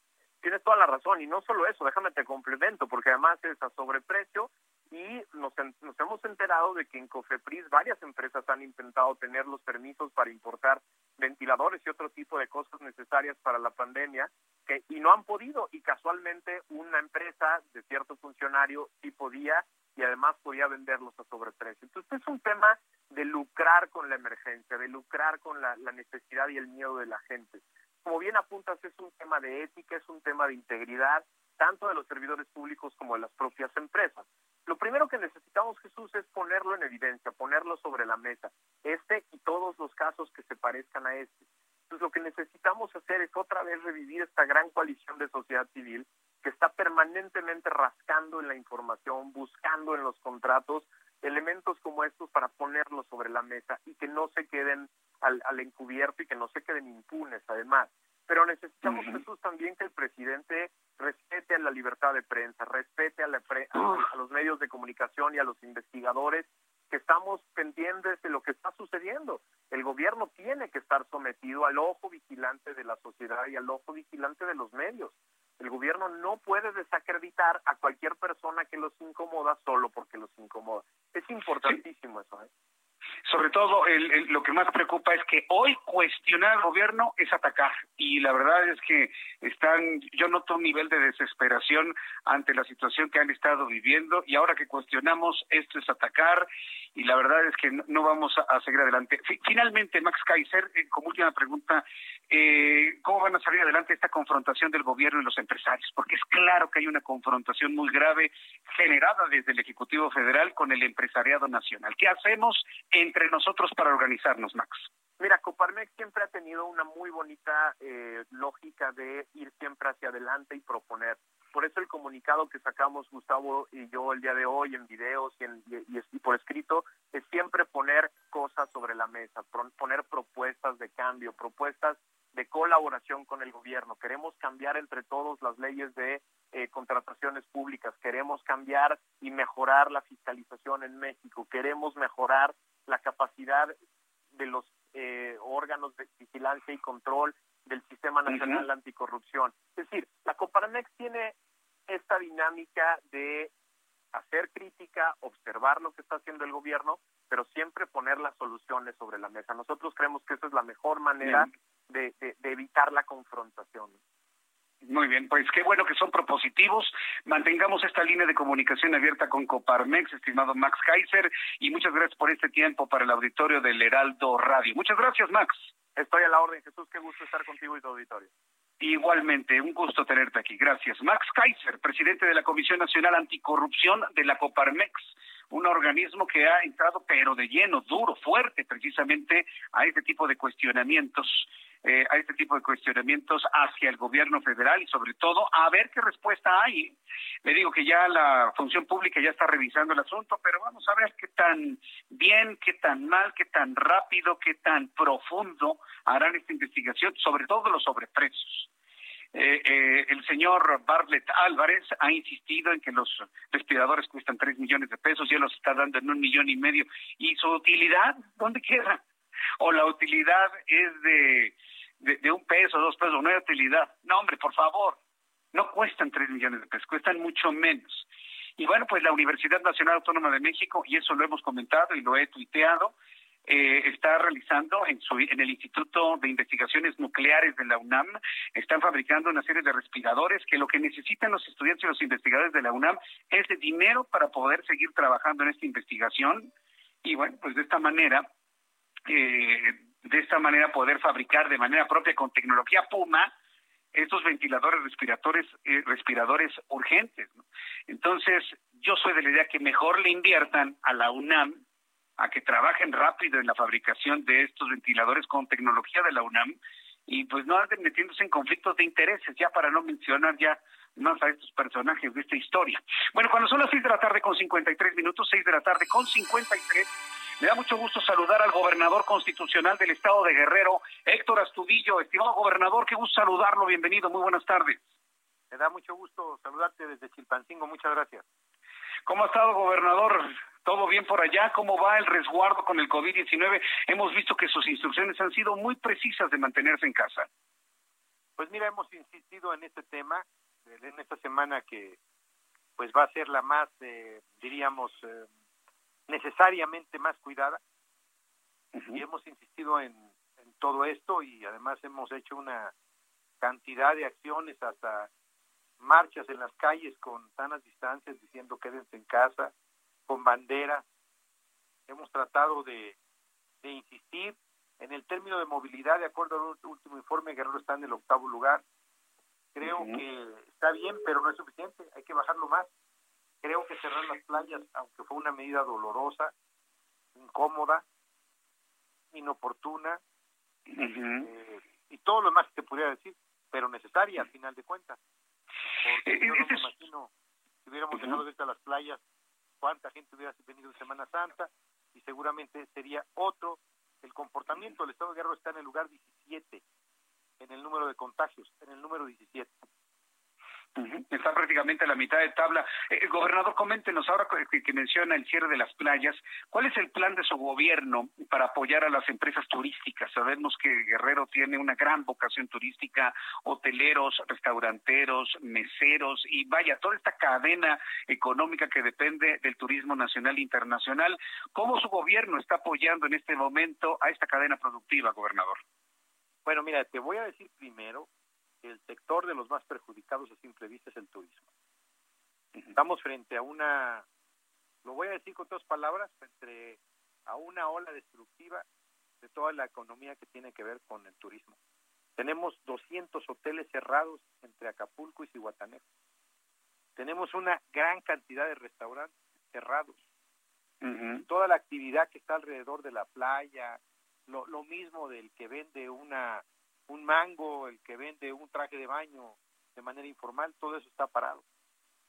Tienes toda la razón, y no solo eso, déjame te complemento, porque además es a sobreprecio y nos, nos hemos enterado de que en Cofepris varias empresas han intentado tener los permisos para importar ventiladores y otro tipo de cosas necesarias para la pandemia que, y no han podido y casualmente una empresa de cierto funcionario sí podía y además podía venderlos a sobreprecio. Entonces es un tema de lucrar con la emergencia, de lucrar con la, la necesidad y el miedo de la gente. Como bien apuntas, es un tema de ética, es un tema de integridad, tanto de los servidores públicos como de las propias empresas. Lo primero que necesitamos, Jesús, es ponerlo en evidencia, ponerlo sobre la mesa, este y todos los casos que se parezcan a este. Entonces, lo que necesitamos hacer es otra vez revivir esta gran coalición de sociedad civil que está permanentemente rascando en la información, buscando en los contratos elementos como estos para ponerlos sobre la mesa y que no se queden al, al encubierto y que no se queden impunes, además. Pero necesitamos, Jesús, también que el presidente respete a la libertad de prensa, respete a, la a, los medios de comunicación y a los investigadores que estamos pendientes de lo que está sucediendo. El gobierno tiene que estar sometido al ojo vigilante de la sociedad y al ojo vigilante de los medios. El gobierno no puede desacreditar a cualquier persona que los incomoda solo porque los incomoda. Es importantísimo eso. ¿eh? sobre todo lo que más preocupa es que hoy cuestionar al gobierno es atacar y la verdad es que están yo noto un nivel de desesperación ante la situación que han estado viviendo y ahora que cuestionamos esto es atacar y la verdad es que no, vamos a, seguir adelante. Finalmente, Max Kaiser, eh, como última pregunta, eh, ¿cómo van a salir adelante esta confrontación del gobierno y los empresarios? Porque es claro que hay una confrontación muy grave generada desde el Ejecutivo Federal con el empresariado nacional. ¿Qué hacemos entre nosotros para organizarnos, Max? Mira, Coparmex siempre ha tenido una muy bonita eh, lógica de ir siempre hacia adelante y proponer. Por eso el comunicado que sacamos Gustavo y yo el día de hoy en videos y, en, y, por escrito es siempre poner cosas sobre la mesa, poner propuestas de cambio, propuestas de colaboración con el gobierno. Queremos cambiar entre todos las leyes de eh, contrataciones públicas, queremos cambiar y mejorar la fiscalización en México, queremos mejorar la capacidad de los eh, órganos de vigilancia y control del Sistema Nacional Anticorrupción. Es decir, la Coparmex tiene esta dinámica de hacer crítica, observar lo que está haciendo el gobierno, pero siempre poner las soluciones sobre la mesa. Nosotros creemos que esa es la mejor manera de, de, evitar la confrontación. Muy bien, pues qué bueno que son propositivos. Mantengamos esta línea de comunicación abierta con Coparmex, estimado Max Kaiser, y muchas gracias por este tiempo para el auditorio del Heraldo Radio. Muchas gracias, Max. Estoy a la orden, Jesús. Qué gusto estar contigo y tu auditorio. Igualmente, un gusto tenerte aquí. Gracias. Max Kaiser, presidente de la Comisión Nacional Anticorrupción de la Coparmex, un organismo que ha entrado pero de lleno, duro, fuerte, precisamente a este tipo de cuestionamientos eh, a este tipo de cuestionamientos hacia el gobierno federal y sobre todo a ver qué respuesta hay. Le digo que ya la función pública ya está revisando el asunto, pero vamos a ver qué tan bien, qué tan mal, qué tan rápido, qué tan profundo harán esta investigación, sobre todo los sobreprecios. Eh, eh, el señor Bartlett Álvarez ha insistido en que los respiradores cuestan tres millones de pesos y él los está dando en un millón y medio. ¿Y su utilidad dónde queda? ¿O la utilidad es de de, un peso, dos pesos, no hay utilidad. No, hombre, por favor, no cuestan tres millones de pesos, cuestan mucho menos. Y bueno, pues la Universidad Nacional Autónoma de México, y eso lo hemos comentado y lo he tuiteado, eh, está realizando en, su, en el Instituto de Investigaciones Nucleares de la UNAM, están fabricando una serie de respiradores que lo que necesitan los estudiantes y los investigadores de la UNAM es de dinero para poder seguir trabajando en esta investigación. Y bueno, pues de esta manera eh, de esta manera poder fabricar de manera propia con tecnología Puma estos ventiladores respiradores, eh, respiradores urgentes. Entonces, yo soy de la idea que mejor le inviertan a la UNAM a que trabajen rápido en la fabricación de estos ventiladores con tecnología de la UNAM y pues no anden metiéndose en conflictos de intereses, ya para no mencionar ya más a estos personajes de esta historia. Bueno, cuando son las seis de la tarde con 53 minutos, seis de la tarde con 53, me da mucho gusto saludar al gobernador constitucional del estado de Guerrero, Héctor Astudillo. Estimado gobernador, qué gusto saludarlo, bienvenido, muy buenas tardes. Me da mucho gusto saludarte desde Chilpancingo, muchas gracias. ¿Cómo ha estado, gobernador? ¿Todo bien por allá? ¿Cómo va el resguardo con el COVID-19? Hemos visto que sus instrucciones han sido muy precisas de mantenerse en casa. Pues mira, hemos insistido en este tema en esta semana que pues va a ser la más, eh, diríamos, eh, necesariamente más cuidada. Y hemos insistido en, en todo esto y además hemos hecho una cantidad de acciones hasta marchas en las calles con sanas distancias diciendo quédense en casa, con banderas. Hemos tratado de, de insistir en el término de movilidad, de acuerdo al último informe, Guerrero está en el octavo lugar. Creo que está bien, pero no es suficiente, hay que bajarlo más. Creo que cerrar las playas, aunque fue una medida dolorosa, incómoda, inoportuna, eh, y todo lo demás que te pudiera decir, pero necesaria al final de cuentas. Porque yo no me imagino si hubiéramos dejado de las playas, cuánta gente hubiera venido en Semana Santa, y seguramente sería otro el comportamiento. El Estado de Guerrero está en el lugar 17 en el número de contagios, en el número 17. Está prácticamente a la mitad de tabla. Eh, gobernador, coméntenos ahora que, menciona el cierre de las playas, ¿cuál es el plan de su gobierno para apoyar a las empresas turísticas? Sabemos que Guerrero tiene una gran vocación turística, hoteleros, restauranteros, meseros y vaya, toda esta cadena económica que depende del turismo nacional e internacional. ¿Cómo su gobierno está apoyando en este momento a esta cadena productiva, gobernador? Bueno, mira, te voy a decir primero que el sector de los más perjudicados a simple vista es el turismo. Estamos frente a una, lo voy a decir con dos palabras, entre a una ola destructiva de toda la economía que tiene que ver con el turismo. Tenemos 200 hoteles cerrados entre Acapulco y Cihuatanejo. Tenemos una gran cantidad de restaurantes cerrados. Toda la actividad que está alrededor de la playa, lo, lo mismo del que vende una un mango, el que vende un traje de baño de manera informal, todo eso está parado.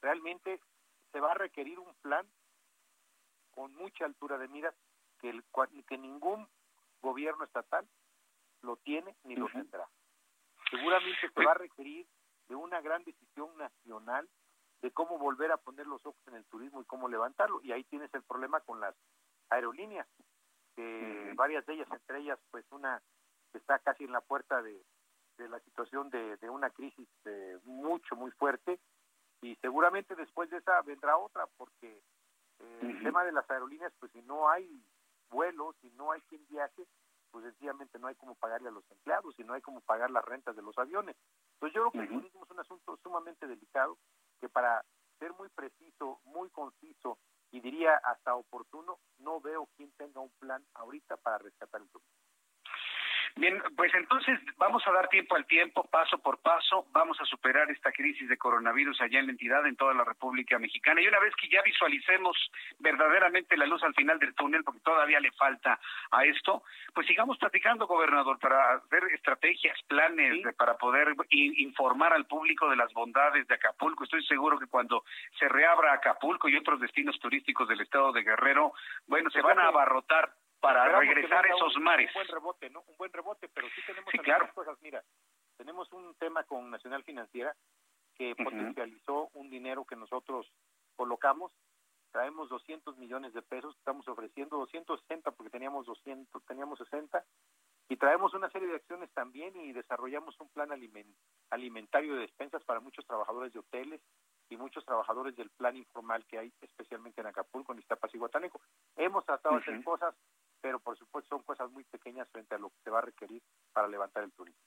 Realmente se va a requerir un plan con mucha altura de miras que, el, que ningún gobierno estatal lo tiene ni lo tendrá. Seguramente se va a requerir de una gran decisión nacional de cómo volver a poner los ojos en el turismo y cómo levantarlo. Y ahí tienes el problema con las aerolíneas que varias de ellas, entre ellas pues una está casi en la puerta de, la situación de, una crisis eh, mucho, muy fuerte y seguramente después de esa vendrá otra porque eh, el tema de las aerolíneas pues si no hay vuelos, si no hay quien viaje, pues sencillamente no hay como pagarle a los empleados y no hay como pagar las rentas de los aviones. Entonces yo creo que el turismo es un asunto sumamente delicado que para ser muy preciso, muy conciso y diría hasta oportuno, no veo quién tenga un plan ahorita para rescatar el turismo. Bien, pues entonces vamos a dar tiempo al tiempo, paso por paso, vamos a superar esta crisis de coronavirus allá en la entidad, en toda la República Mexicana. Y una vez que ya visualicemos verdaderamente la luz al final del túnel, porque todavía le falta a esto, pues sigamos platicando, gobernador, para ver estrategias, planes para poder informar al público de las bondades de Acapulco. Estoy seguro que cuando se reabra Acapulco y otros destinos turísticos del estado de Guerrero, bueno, se van a abarrotar para regresar esos mares. Un buen rebote, ¿no? Un buen rebote, pero sí tenemos algunas cosas. Mira, tenemos un tema con Nacional Financiera que potencializó un dinero que nosotros colocamos. Traemos 200 millones de pesos, estamos ofreciendo 260 porque teníamos 200, teníamos 60 y traemos una serie de acciones también y desarrollamos un plan alimentario de despensas para muchos trabajadores de hoteles y muchos trabajadores del plan informal que hay especialmente en Acapulco, en Iztapas y Guatanejo. Hemos tratado de hacer cosas pero por supuesto son cosas muy pequeñas frente a lo que se va a requerir para levantar el turismo.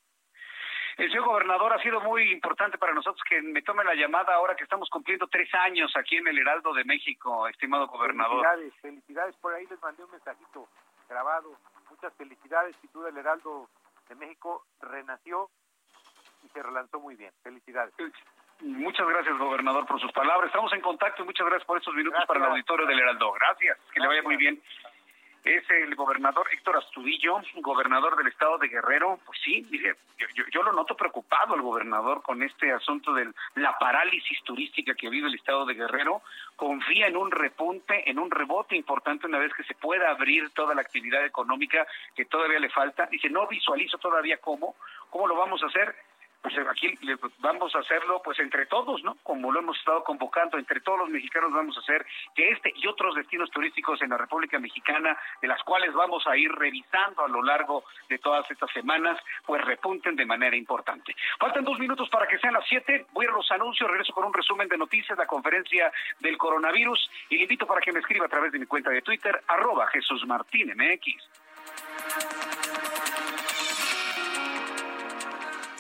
El señor gobernador ha sido muy importante para nosotros que me tome la llamada ahora que estamos cumpliendo tres años aquí en el Heraldo de México, estimado gobernador. Felicidades, felicidades. Por ahí les mandé un mensajito grabado. Muchas felicidades. Sin duda el Heraldo de México renació y se relanzó muy bien. Felicidades. Muchas gracias, gobernador, por sus palabras. Estamos en contacto y muchas gracias por estos minutos para el auditorio del Heraldo. Gracias, que le vaya muy bien es el gobernador Héctor Astudillo, gobernador del estado de Guerrero. Pues sí, dije, yo, yo, lo noto preocupado el gobernador con este asunto de la parálisis turística que vive el estado de Guerrero. Confía en un repunte, en un rebote importante una vez que se pueda abrir toda la actividad económica que todavía le falta. Dice, no visualizo todavía cómo, cómo lo vamos a hacer pues aquí vamos a hacerlo pues entre todos, ¿no? Como lo hemos estado convocando, entre todos los mexicanos vamos a hacer que este y otros destinos turísticos en la República Mexicana, de las cuales vamos a ir revisando a lo largo de todas estas semanas, pues repunten de manera importante. Faltan dos minutos para que sean las siete, voy a los anuncios, regreso con un resumen de noticias, la conferencia del coronavirus, y le invito para que me escriba a través de mi cuenta de Twitter, arroba Jesús Martín MX.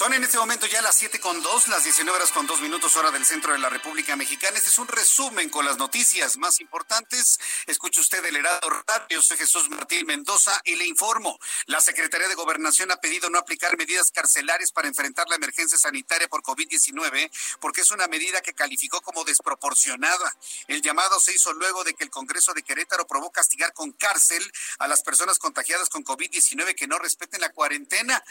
Son en este momento ya las 7 con 2, las 19 horas con 2 minutos hora del centro de la República Mexicana. Este es un resumen con las noticias más importantes. Escucha usted el Herado Radio, soy Jesús Martín Mendoza y le informo. La Secretaría de Gobernación ha pedido no aplicar medidas carcelarias para enfrentar la emergencia sanitaria por COVID-19 porque es una medida que calificó como desproporcionada. El llamado se hizo luego de que el Congreso de Querétaro probó castigar con cárcel a las personas contagiadas con COVID-19 que no respeten la cuarentena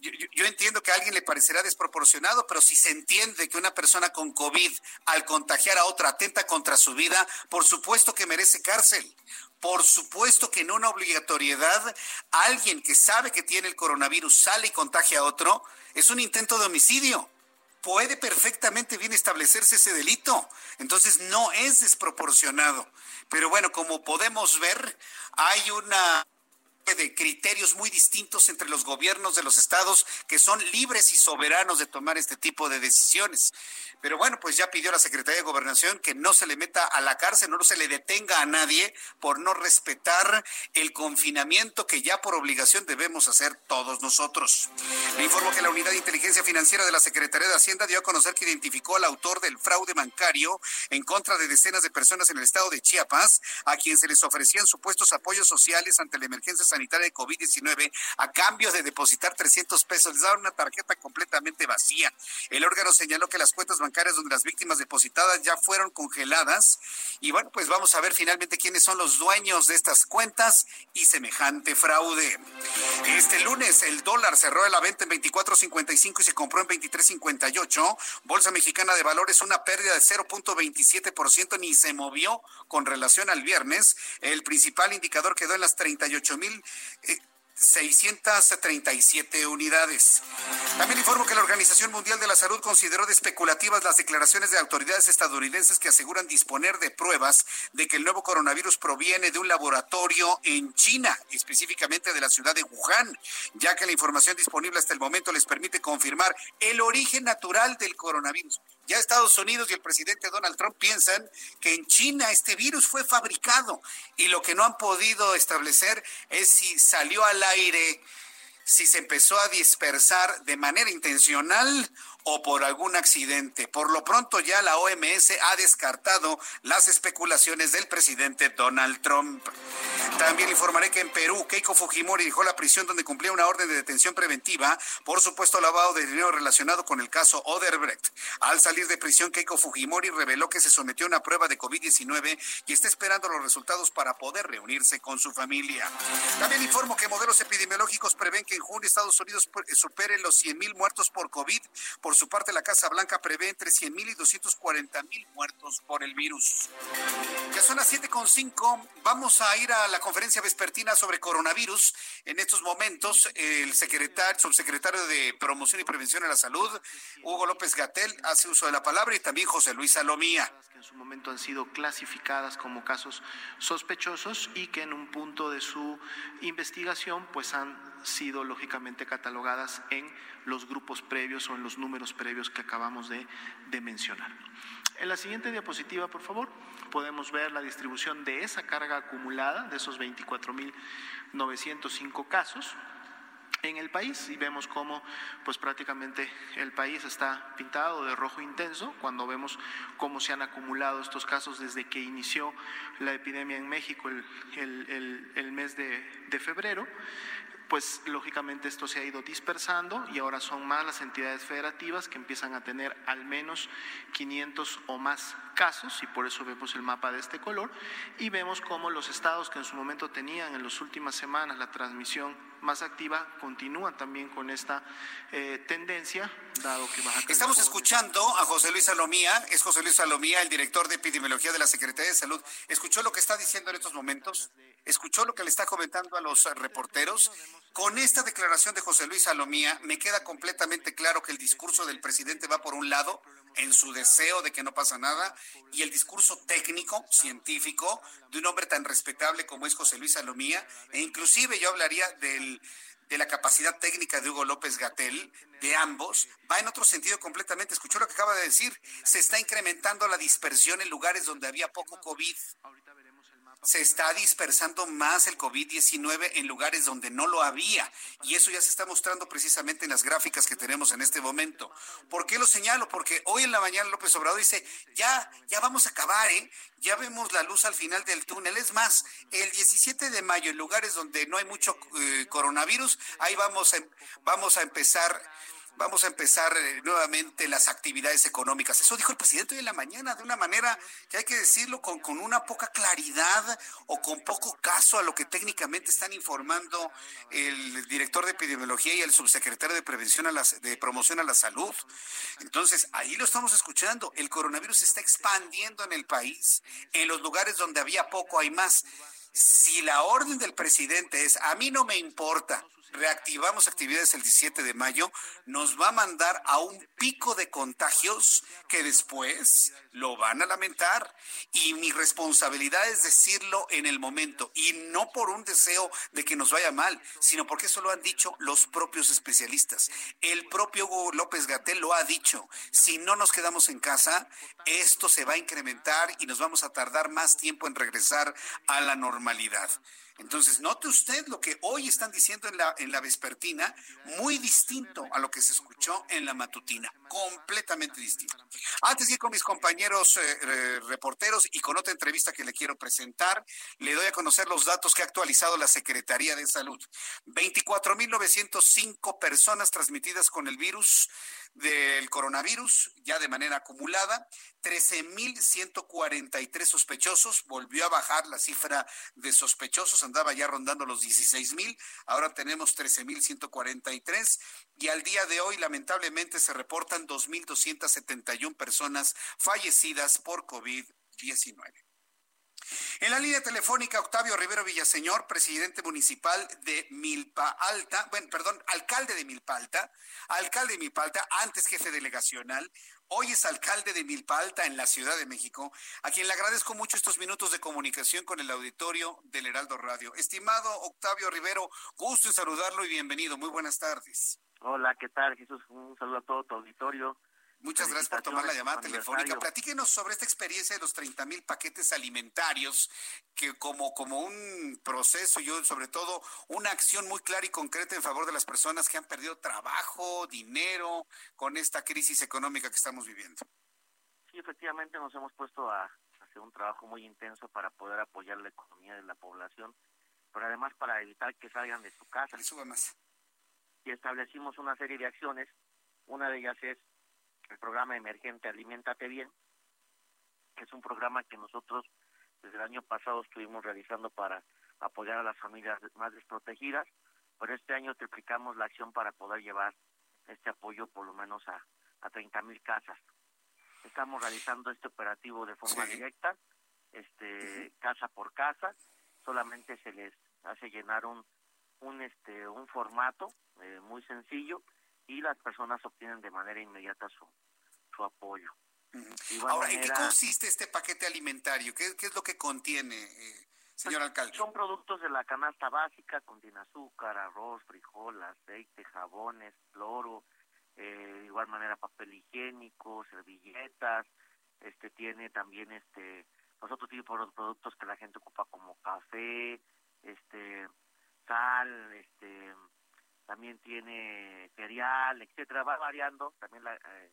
yo, entiendo que a alguien le parecerá desproporcionado, pero si se entiende que una persona con COVID al contagiar a otra atenta contra su vida, por supuesto que merece cárcel. Por supuesto que en una obligatoriedad, alguien que sabe que tiene el coronavirus sale y contagia a otro, es un intento de homicidio. Puede perfectamente bien establecerse ese delito. Entonces no es desproporcionado. Pero bueno, como podemos ver, hay una de criterios muy distintos entre los gobiernos de los estados que son libres y soberanos de tomar este tipo de decisiones. Pero bueno, pues ya pidió la Secretaría de Gobernación que no se le meta a la cárcel, no se le detenga a nadie por no respetar el confinamiento que ya por obligación debemos hacer todos nosotros. Le informo que la Unidad de Inteligencia Financiera de la Secretaría de Hacienda dio a conocer que identificó al autor del fraude bancario en contra de decenas de personas en el estado de Chiapas, a quien se les ofrecían supuestos apoyos sociales ante la emergencia sanitaria de COVID-19 a cambio de depositar 300 pesos. Les daban una tarjeta completamente vacía. El órgano señaló que las cuentas bancarias donde las víctimas depositadas ya fueron congeladas. Y bueno, pues vamos a ver finalmente quiénes son los dueños de estas cuentas y semejante fraude. Este lunes el dólar cerró a la venta en 24.55 y se compró en 23.58. Bolsa Mexicana de Valores una pérdida de 0.27%, ni se movió con relación al viernes. El principal indicador quedó en las 38 mil 637 unidades. También informo que la Organización Mundial de la Salud consideró de especulativas las declaraciones de autoridades estadounidenses que aseguran disponer de pruebas de que el nuevo coronavirus proviene de un laboratorio en China, específicamente de la ciudad de Wuhan, ya que la información disponible hasta el momento les permite confirmar el origen natural del coronavirus. Ya Estados Unidos y el presidente Donald Trump piensan que en China este virus fue fabricado y lo que no han podido establecer es si salió al aire, si se empezó a dispersar de manera intencional o por algún accidente. Por lo pronto ya la OMS ha descartado las especulaciones del presidente Donald Trump. También informaré que en Perú, Keiko Fujimori dejó la prisión donde cumplía una orden de detención preventiva por supuesto lavado de dinero relacionado con el caso Oderbrecht. Al salir de prisión, Keiko Fujimori reveló que se sometió a una prueba de COVID-19 y está esperando los resultados para poder reunirse con su familia. También informo que modelos epidemiológicos prevén que en junio Estados Unidos supere los 100 mil muertos por COVID. Por su parte, la Casa Blanca prevé entre 100 mil y 240 mil muertos por el virus. Ya son las 7.5. Vamos a ir a la conferencia vespertina sobre coronavirus. En estos momentos, el secretario, subsecretario de Promoción y Prevención de la Salud, Hugo López Gatel, hace uso de la palabra y también José Luis Salomía. Que en su momento han sido clasificadas como casos sospechosos y que en un punto de su investigación, pues han sido lógicamente catalogadas en los grupos previos o en los números previos que acabamos de, de mencionar. En la siguiente diapositiva, por favor, podemos ver la distribución de esa carga acumulada, de esos 24.905 casos en el país y vemos cómo pues prácticamente el país está pintado de rojo intenso cuando vemos cómo se han acumulado estos casos desde que inició la epidemia en México el, el, el, mes de, de febrero pues lógicamente esto se ha ido dispersando y ahora son más las entidades federativas que empiezan a tener al menos 500 o más casos y por eso vemos el mapa de este color y vemos cómo los estados que en su momento tenían en las últimas semanas la transmisión más activa continúan también con esta eh, tendencia, dado que Baja Estamos escuchando a José Luis Salomía, es José Luis Salomía, el director de epidemiología de la Secretaría de Salud. ¿Escuchó lo que está diciendo en estos momentos? ¿Escuchó lo que le está comentando a los reporteros? Con esta declaración de José Luis Salomía, me queda completamente claro que el discurso del presidente va por un lado, en su deseo de que no pasa nada, y el discurso técnico, científico, de un hombre tan respetable como es José Luis Salomía, e inclusive yo hablaría del, de la capacidad técnica de Hugo López Gatel, de ambos, va en otro sentido completamente. Escuchó lo que acaba de decir, se está incrementando la dispersión en lugares donde había poco COVID se está dispersando más el COVID-19 en lugares donde no lo había. Y eso ya se está mostrando precisamente en las gráficas que tenemos en este momento. ¿Por qué lo señalo? Porque hoy en la mañana López Obrador dice, ya, ya vamos a acabar, ¿eh? Ya vemos la luz al final del túnel. Es más, el 17 de mayo, en lugares donde no hay mucho eh, coronavirus, ahí vamos a, vamos a empezar vamos a empezar eh, nuevamente las actividades económicas. Eso dijo el presidente hoy en la mañana, de una manera que hay que decirlo con, con una poca claridad o con poco caso a lo que técnicamente están informando el director de epidemiología y el subsecretario de prevención a de promoción a la salud. Entonces, ahí lo estamos escuchando. El coronavirus se está expandiendo en el país. En los lugares donde había poco hay más. Si la orden del presidente es, a mí no me importa, reactivamos actividades el 17 de mayo, nos va a mandar a un pico de contagios que después lo van a lamentar. Y mi responsabilidad es decirlo en el momento, y no por un deseo de que nos vaya mal, sino porque eso lo han dicho los propios especialistas. El propio Hugo López Gatel lo ha dicho, si no nos quedamos en casa, esto se va a incrementar y nos vamos a tardar más tiempo en regresar a la normalidad. Entonces, note usted lo que hoy están diciendo en la, en la vespertina, muy distinto a lo que se escuchó en la matutina, completamente distinto. Antes de ir con mis compañeros eh, eh, reporteros y con otra entrevista que le quiero presentar, le doy a conocer los datos que ha actualizado la Secretaría de Salud. 24.905 personas transmitidas con el virus del coronavirus, ya de manera acumulada, 13.143 sospechosos, volvió a bajar la cifra de sospechosos, andaba ya rondando los 16.000, ahora tenemos 13.143 y al día de hoy lamentablemente se reportan 2.271 personas fallecidas por COVID-19. En la línea telefónica, Octavio Rivero Villaseñor, presidente municipal de Milpa Alta, bueno, perdón, alcalde de Milpa Alta, alcalde de Milpa Alta, antes jefe delegacional, hoy es alcalde de Milpa Alta en la Ciudad de México, a quien le agradezco mucho estos minutos de comunicación con el auditorio del Heraldo Radio. Estimado Octavio Rivero, gusto en saludarlo y bienvenido. Muy buenas tardes. Hola, ¿qué tal, Jesús? Un saludo a todo tu auditorio. Muchas gracias por tomar la llamada telefónica. Platíquenos sobre esta experiencia de los 30 mil paquetes alimentarios, que como, como un proceso, yo sobre todo una acción muy clara y concreta en favor de las personas que han perdido trabajo, dinero, con esta crisis económica que estamos viviendo. Sí, efectivamente nos hemos puesto a hacer un trabajo muy intenso para poder apoyar la economía de la población, pero además para evitar que salgan de su casa. más. Y establecimos una serie de acciones. Una de ellas es el programa emergente Alimentate Bien, que es un programa que nosotros desde el año pasado estuvimos realizando para apoyar a las familias más desprotegidas, pero este año triplicamos la acción para poder llevar este apoyo por lo menos a, a 30 mil casas. Estamos realizando este operativo de forma directa, este casa por casa, solamente se les hace llenar un un este un formato eh, muy sencillo y las personas obtienen de manera inmediata su, su apoyo. Ahora, ¿en qué consiste este paquete alimentario? ¿Qué, qué es lo que contiene, eh, señor pues, alcalde? Son productos de la canasta básica, contiene azúcar, arroz, frijol, aceite, jabones, cloro, eh, de igual manera papel higiénico, servilletas, este tiene también este los otros tipos de productos que la gente ocupa como café, este sal, este también tiene cereal, etcétera, va variando también la, eh,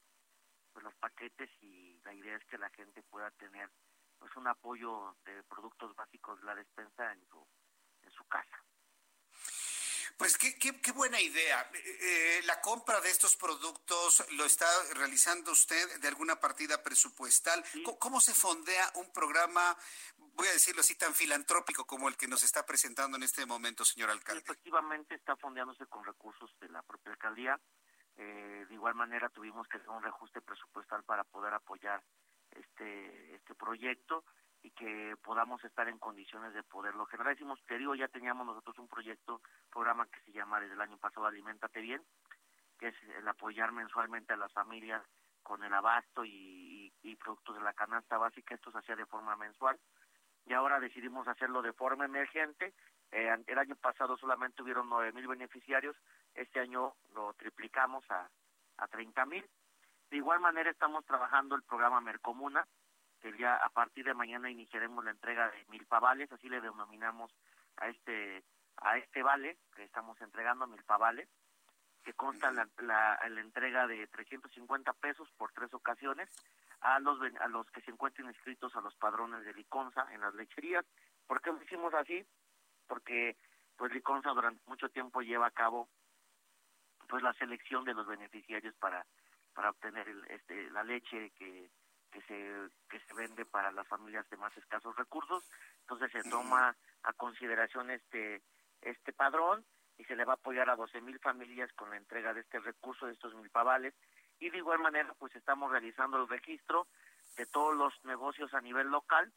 pues los paquetes y la idea es que la gente pueda tener pues un apoyo de productos básicos de la despensa en su en su casa. Pues qué, qué, qué buena idea. Eh, eh, la compra de estos productos lo está realizando usted de alguna partida presupuestal. ¿Cómo, se fondea un programa, voy a decirlo así, tan filantrópico como el que nos está presentando en este momento, señor alcalde? efectivamente está fondeándose con recursos de la propia alcaldía. Eh, de igual manera tuvimos que hacer un reajuste presupuestal para poder apoyar este este proyecto y que podamos estar en condiciones de poderlo generar. Decimos, te digo, ya teníamos nosotros un proyecto, programa que se llama desde el año pasado Alimentate Bien, que es el apoyar mensualmente a las familias con el abasto y, productos de la canasta básica, esto se hacía de forma mensual, y ahora decidimos hacerlo de forma emergente. Eh, el año pasado solamente hubieron nueve mil beneficiarios, este año lo triplicamos a, a 30 mil. De igual manera estamos trabajando el programa Mercomuna, ya a partir de mañana iniciaremos la entrega de mil pavales, así le denominamos a este a este vale que estamos entregando, mil pavales, que consta la, la, la, entrega de 350 pesos por tres ocasiones a los a los que se encuentren inscritos a los padrones de Liconza en las lecherías. ¿Por qué lo hicimos así? Porque pues Liconza durante mucho tiempo lleva a cabo pues la selección de los beneficiarios para para obtener el, este la leche que que se que se vende para las familias de más escasos recursos entonces se toma a consideración este este padrón y se le va a apoyar a 12 mil familias con la entrega de este recurso de estos mil pavales. Y de igual manera pues estamos realizando el registro de todos los negocios a nivel local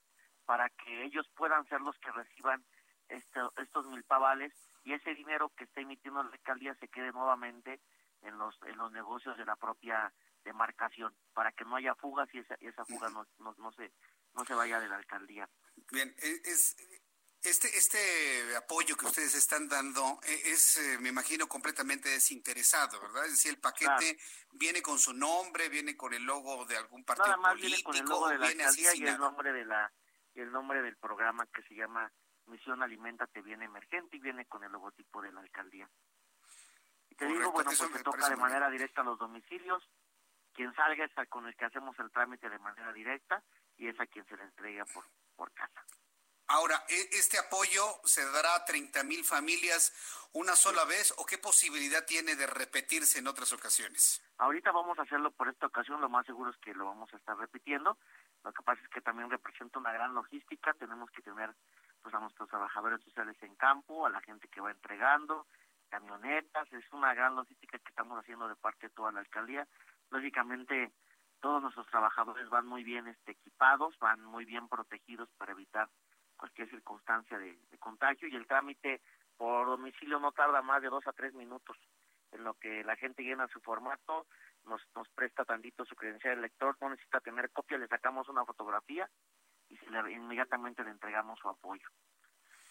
para que ellos puedan ser los que reciban estos mil pavales y ese dinero que está emitiendo la alcaldía se quede nuevamente en los en los negocios de la propia demarcación para que no haya fugas y esa, esa fuga no, no, no, se no se vaya de la alcaldía. Bien, e, es este este apoyo que ustedes están dando e, es, eh, me imagino, completamente desinteresado, ¿verdad? Es decir, el paquete viene con su nombre, viene con el logo de algún partido Nada más político, viene con el logo de la alcaldía y el nombre de la y el nombre del programa que se llama Misión Alimentate Bien Emergente y viene con el logotipo de la alcaldía. Te digo, bueno, pues se toca de manera directa a los domicilios, quien salga es con el que hacemos el trámite de manera directa y es a quien se le entrega por, por casa. Ahora, ¿e, ¿este apoyo se dará a 30 mil familias una sola vez o qué posibilidad tiene de repetirse en otras ocasiones? Ahorita vamos a hacerlo por esta ocasión, lo más seguro es que lo vamos a estar repitiendo. Lo que pasa es que también representa una gran logística, tenemos que tener pues a nuestros trabajadores sociales en campo, a la gente que va entregando, camionetas, es una gran logística que estamos haciendo de parte de toda la alcaldía lógicamente todos nuestros trabajadores van muy bien este, equipados, van muy bien protegidos para evitar cualquier circunstancia de, contagio y el trámite por domicilio no tarda más de dos a tres minutos en lo que la gente llena su formato, nos, nos presta tantito su credencial de lector, no necesita tener copia, le sacamos una fotografía y se le, inmediatamente le entregamos su apoyo.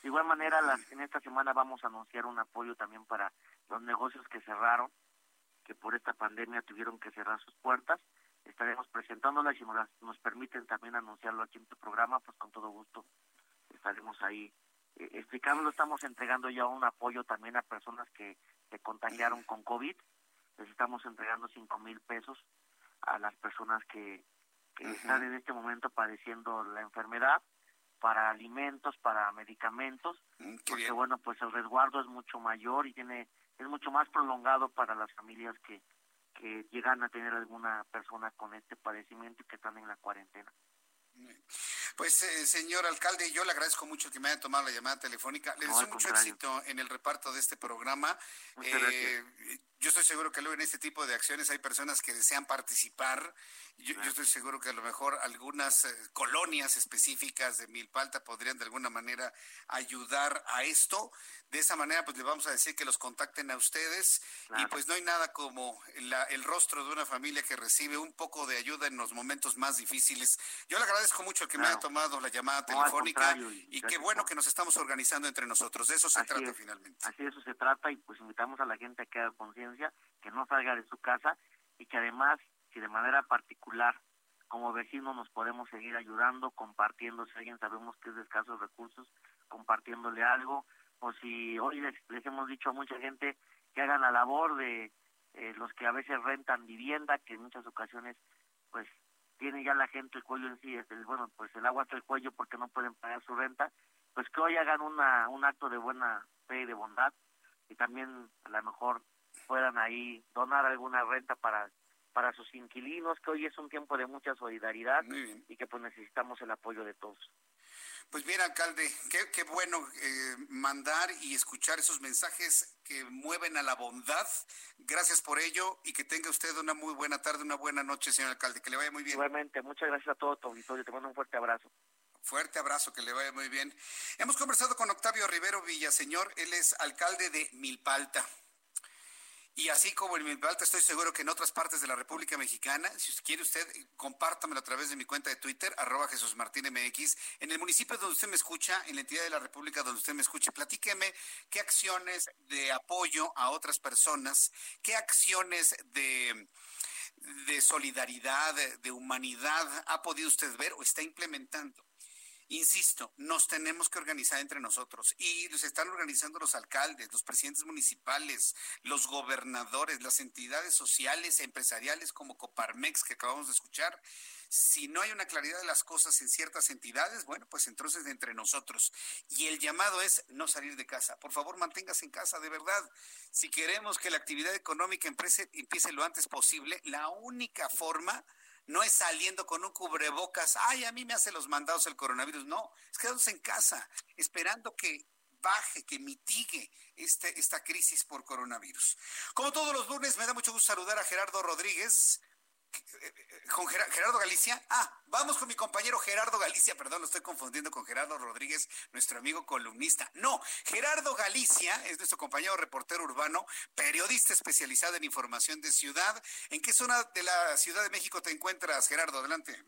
De igual manera, las, en esta semana vamos a anunciar un apoyo también para los negocios que cerraron, que por esta pandemia tuvieron que cerrar sus puertas. Estaremos presentándolas y nos, nos permiten también anunciarlo aquí en tu programa, pues con todo gusto estaremos ahí eh, explicándolo. Estamos entregando ya un apoyo también a personas que se contagiaron con COVID. Les estamos entregando cinco mil pesos a las personas que, que están en este momento padeciendo la enfermedad para alimentos, para medicamentos, mm, porque bueno, pues el resguardo es mucho mayor y tiene es mucho más prolongado para las familias que, que llegan a tener alguna persona con este padecimiento y que están en la cuarentena. Pues, eh, señor alcalde, yo le agradezco mucho que me haya tomado la llamada telefónica. Le deseo mucho éxito en el reparto de este programa. Eh, yo estoy seguro que luego en este tipo de acciones hay personas que desean participar. Yo, yo estoy seguro que a lo mejor algunas eh, colonias específicas de Milpalta podrían de alguna manera ayudar a esto. De esa manera, pues le vamos a decir que los contacten a ustedes. Y pues no hay nada como el rostro de una familia que recibe un poco de ayuda en los momentos más difíciles. Yo le agradezco mucho el que me haya tomado la llamada telefónica y, qué bueno que nos estamos organizando entre nosotros. De eso se trata finalmente. Así de eso se trata y pues invitamos a la gente a que haga conciencia, que no salga de su casa y que además, si de manera particular como vecinos nos podemos seguir ayudando, compartiendo, si alguien sabemos que es de escasos recursos, compartiéndole algo, o si hoy les, hemos dicho a mucha gente que hagan la labor de eh, los que a veces rentan vivienda, que en muchas ocasiones pues tiene ya la gente el cuello en sí, el, bueno, pues el agua hasta el cuello porque no pueden pagar su renta, pues que hoy hagan una, un acto de buena fe y de bondad y también a lo mejor puedan ahí donar alguna renta para para sus inquilinos, que hoy es un tiempo de mucha solidaridad y que pues necesitamos el apoyo de todos. Pues bien, alcalde, qué, qué bueno eh, mandar y escuchar esos mensajes que mueven a la bondad. Gracias por ello y que tenga usted una muy buena tarde, una buena noche, señor alcalde. Que le vaya muy bien. Igualmente, muchas gracias a todo tu auditorio. Te mando un fuerte abrazo. Fuerte abrazo, que le vaya muy bien. Hemos conversado con Octavio Rivero Villaseñor, él es alcalde de Milpalta. Y así como en Milpalta, estoy seguro que en otras partes de la República Mexicana, si quiere usted, compártamelo a través de mi cuenta de Twitter, arroba Jesús Martín MX, en el municipio donde usted me escucha, en la entidad de la República donde usted me escuche, platíqueme qué acciones de apoyo a otras personas, qué acciones de de solidaridad, de humanidad ha podido usted ver o está implementando. Insisto, nos tenemos que organizar entre nosotros y se están organizando los alcaldes, los presidentes municipales, los gobernadores, las entidades sociales, empresariales como Coparmex que acabamos de escuchar. Si no hay una claridad de las cosas en ciertas entidades, bueno, pues entonces entre nosotros. Y el llamado es no salir de casa. Por favor, manténgase en casa, de verdad. Si queremos que la actividad económica empiece, empiece lo antes posible, la única forma no es saliendo con un cubrebocas, ay, a mí me hace los mandados el coronavirus, no, es quedándose en casa, esperando que baje, que mitigue este, esta crisis por coronavirus. Como todos los lunes, me da mucho gusto saludar a Gerardo Rodríguez, con Gerardo Galicia. Ah, vamos con mi compañero Gerardo Galicia, perdón, lo estoy confundiendo con Gerardo Rodríguez, nuestro amigo columnista. No, Gerardo Galicia es nuestro compañero reportero urbano, periodista especializado en información de ciudad. ¿En qué zona de la Ciudad de México te encuentras, Gerardo? Adelante.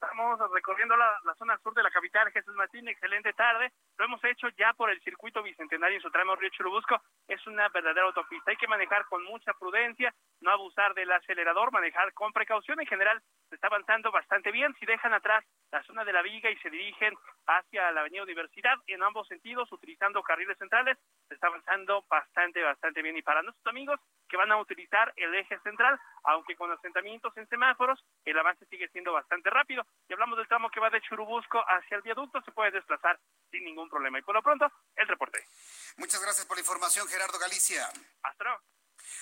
Estamos recorriendo la, zona sur de la capital, Jesús Martín. Excelente tarde. Lo hemos hecho ya por el circuito bicentenario en su tramo Río Churubusco. Es una verdadera autopista. Hay que manejar con mucha prudencia, no abusar del acelerador, manejar con precaución. En general, se está avanzando bastante bien. Si dejan atrás la zona de la viga y se dirigen hacia la Avenida Universidad en ambos sentidos, utilizando carriles centrales, se está avanzando bastante, bastante bien. Y para nuestros amigos que van a utilizar el eje central, aunque con asentamientos en semáforos, el avance sigue siendo bastante rápido. Y hablamos del tramo que va de Churubusco hacia el viaducto, se puede desplazar sin ningún problema. Y por lo pronto, el reporte. Muchas gracias por la información, Gerardo Galicia. Hasta luego.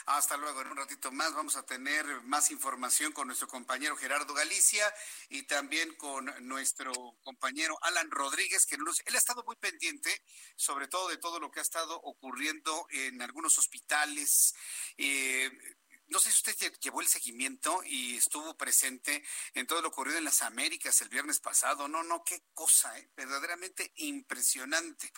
Hasta luego. En un ratito más vamos a tener más información con nuestro compañero Gerardo Galicia y también con nuestro compañero Alan Rodríguez, que él ha estado muy pendiente, sobre todo de todo lo que ha estado ocurriendo en algunos hospitales. Eh, no sé si usted llevó el seguimiento y estuvo presente en todo lo ocurrido en las Américas el viernes pasado. No, no, qué cosa, ¿eh? verdaderamente impresionante.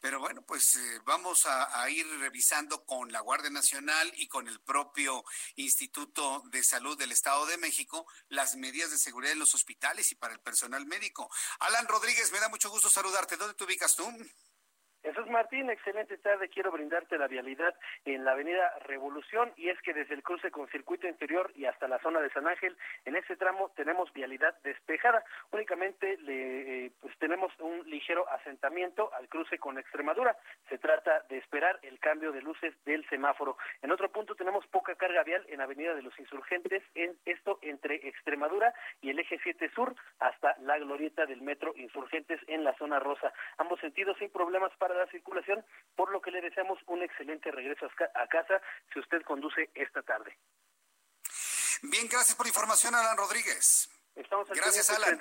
Pero bueno, pues eh, vamos a, a, ir revisando con la Guardia Nacional y con el propio Instituto de Salud del Estado de México las medidas de seguridad en los hospitales y para el personal médico. Alan Rodríguez, me da mucho gusto saludarte. ¿Dónde te ubicas tú? Jesús Martín, excelente tarde. Quiero brindarte la vialidad en la avenida Revolución y es que desde el cruce con circuito interior y hasta la zona de San Ángel, en ese tramo tenemos vialidad despejada. Únicamente le, eh, pues tenemos un ligero asentamiento al cruce con Extremadura. Se trata de esperar el cambio de luces del semáforo. En otro punto tenemos poca carga vial en Avenida de los Insurgentes, en esto entre Extremadura y el eje 7 Sur hasta la glorieta del metro Insurgentes en la zona rosa. Ambos sentidos sin problemas para la circulación, por lo que le deseamos un excelente regreso a casa si usted conduce esta tarde. Bien, gracias por la información, Alan Rodríguez. Estamos gracias, Alan.